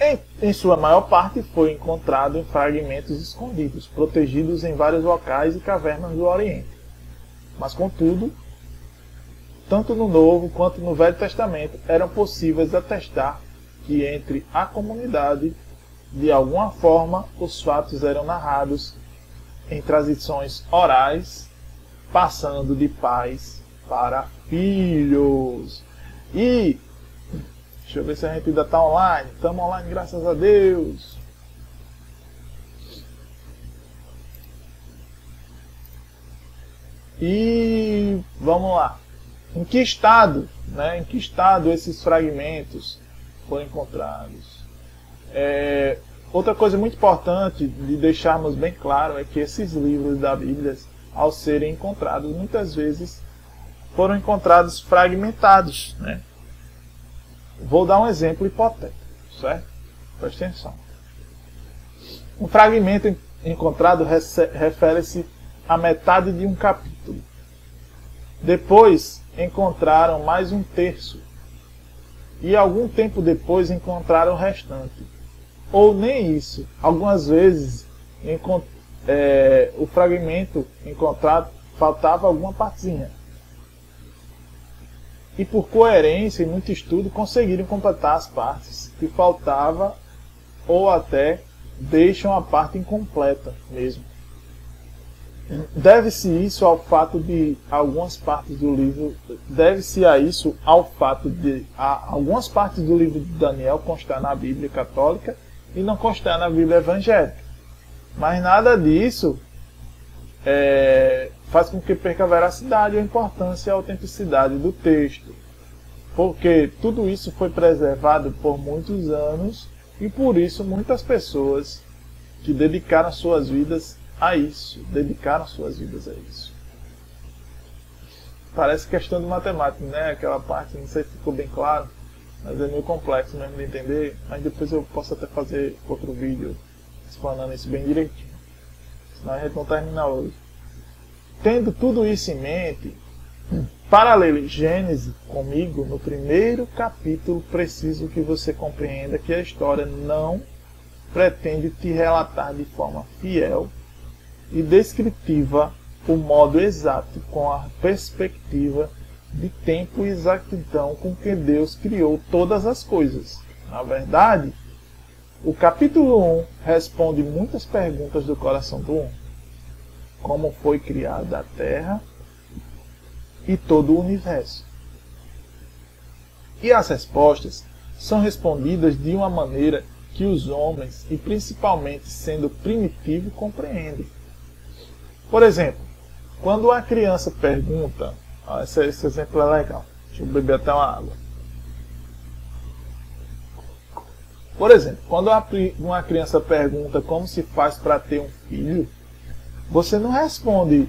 em, em, sua maior parte, foi encontrado em fragmentos escondidos, protegidos em vários locais e cavernas do Oriente. Mas, contudo, tanto no Novo quanto no Velho Testamento eram possíveis atestar que entre a comunidade, de alguma forma, os fatos eram narrados em tradições orais, passando de pais para filhos. E deixa eu ver se a gente ainda está online. Estamos online, graças a Deus. E vamos lá. Em que estado, né, em que estado esses fragmentos foram encontrados? É, outra coisa muito importante de deixarmos bem claro é que esses livros da Bíblia, ao serem encontrados, muitas vezes foram encontrados fragmentados. Né? Vou dar um exemplo hipotético, certo? Presta atenção. Um fragmento encontrado refere-se a metade de um capítulo. Depois encontraram mais um terço. E algum tempo depois encontraram o restante. Ou nem isso. Algumas vezes é, o fragmento encontrado faltava alguma partezinha e por coerência e muito estudo conseguiram completar as partes que faltava ou até deixam a parte incompleta mesmo. Deve-se isso ao fato de algumas partes do livro, deve-se a isso ao fato de a, algumas partes do livro de Daniel constar na Bíblia católica e não constar na Bíblia evangélica. Mas nada disso é, faz com que perca a veracidade, a importância e a autenticidade do texto. Porque tudo isso foi preservado por muitos anos e por isso muitas pessoas que dedicaram suas vidas a isso, dedicaram suas vidas a isso. Parece questão de matemática, né? Aquela parte, não sei se ficou bem claro, mas é meio complexo mesmo de entender. Mas depois eu posso até fazer outro vídeo explanando isso bem direitinho. Senão a gente não termina hoje. Tendo tudo isso em mente, para ler Gênesis comigo, no primeiro capítulo, preciso que você compreenda que a história não pretende te relatar de forma fiel e descritiva o modo exato com a perspectiva de tempo e exatidão com que Deus criou todas as coisas. Na verdade, o capítulo 1 responde muitas perguntas do coração do homem como foi criada a Terra e todo o universo. E as respostas são respondidas de uma maneira que os homens, e principalmente sendo primitivo, compreendem. Por exemplo, quando uma criança pergunta, esse, esse exemplo é legal, deixa eu beber até uma água. Por exemplo, quando uma criança pergunta como se faz para ter um filho, você não responde.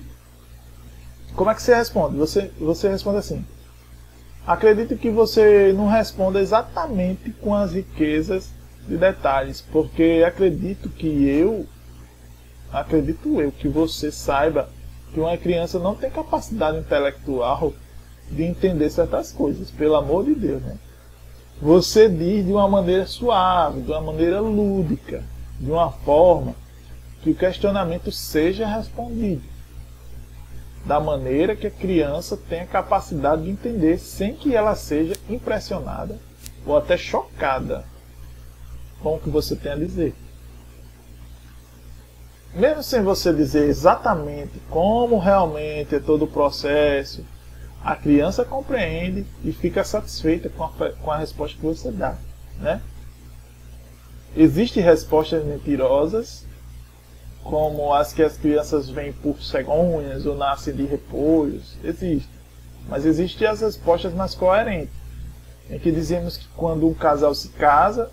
Como é que você responde? Você, você responde assim. Acredito que você não responda exatamente com as riquezas de detalhes, porque acredito que eu, acredito eu que você saiba que uma criança não tem capacidade intelectual de entender certas coisas, pelo amor de Deus, né? Você diz de uma maneira suave, de uma maneira lúdica, de uma forma que o questionamento seja respondido da maneira que a criança tenha capacidade de entender, sem que ela seja impressionada ou até chocada com o que você tem a dizer. Mesmo sem você dizer exatamente como realmente é todo o processo, a criança compreende e fica satisfeita com a, com a resposta que você dá. Né? Existem respostas mentirosas como as que as crianças vêm por cegonhas ou nascem de repolhos, existe. Mas existem as respostas mais coerentes, em que dizemos que quando um casal se casa,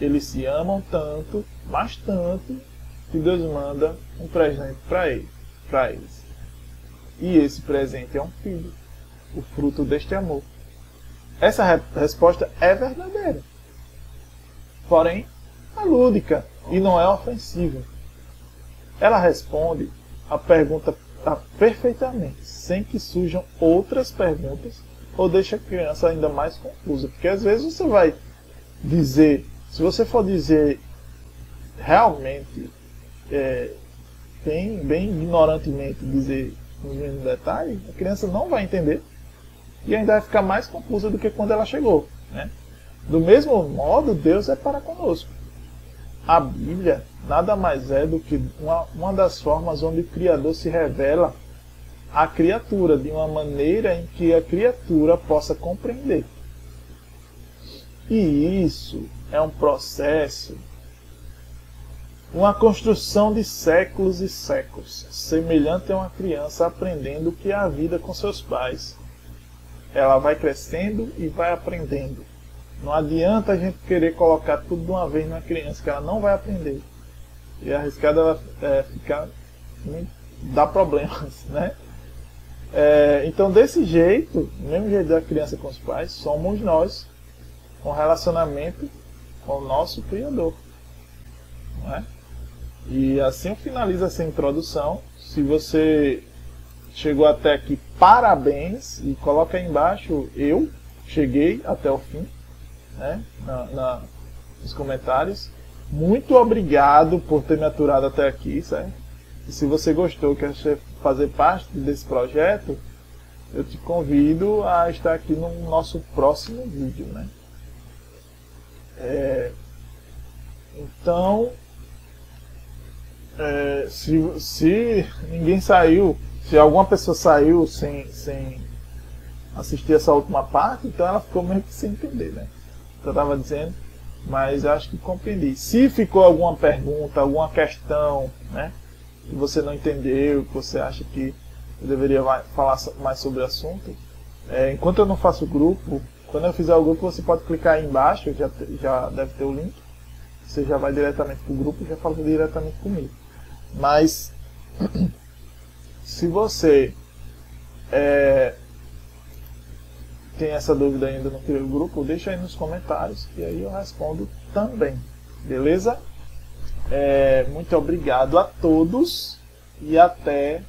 eles se amam tanto, mas tanto, que Deus manda um presente para eles, para eles. E esse presente é um filho, o fruto deste amor. Essa re resposta é verdadeira, porém é lúdica e não é ofensiva. Ela responde a pergunta perfeitamente, sem que surjam outras perguntas ou deixa a criança ainda mais confusa. Porque às vezes você vai dizer, se você for dizer realmente, é, bem, bem ignorantemente dizer nos mínimos detalhes, a criança não vai entender e ainda vai ficar mais confusa do que quando ela chegou. Né? Do mesmo modo, Deus é para conosco. A Bíblia nada mais é do que uma, uma das formas onde o Criador se revela à criatura, de uma maneira em que a criatura possa compreender. E isso é um processo, uma construção de séculos e séculos, semelhante a uma criança aprendendo o que é a vida com seus pais. Ela vai crescendo e vai aprendendo. Não adianta a gente querer colocar tudo de uma vez numa criança que ela não vai aprender. E arriscado ela é, ficar. dar problemas, né? É, então, desse jeito, mesmo jeito da criança com os pais, somos nós com relacionamento com o nosso Criador. Não é? E assim eu finalizo essa introdução. Se você chegou até aqui, parabéns e coloca aí embaixo eu cheguei até o fim né, na, na, nos comentários. Muito obrigado por ter me aturado até aqui, certo? E se você gostou, quer fazer parte desse projeto, eu te convido a estar aqui no nosso próximo vídeo, né? É, então, é, se, se ninguém saiu, se alguma pessoa saiu sem, sem assistir essa última parte, então ela ficou meio que sem entender, né? que eu estava dizendo, mas acho que compreendi. Se ficou alguma pergunta, alguma questão, né, que você não entendeu, que você acha que eu deveria falar mais sobre o assunto, é, enquanto eu não faço grupo, quando eu fizer o grupo, você pode clicar aí embaixo, já, já deve ter o link. Você já vai diretamente para o grupo e já fala diretamente comigo. Mas, se você é, tem essa dúvida ainda no criou grupo, deixa aí nos comentários e aí eu respondo também. Beleza? É, muito obrigado a todos e até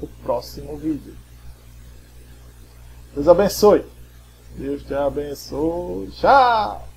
o próximo vídeo. Deus abençoe. Deus te abençoe. Tchau!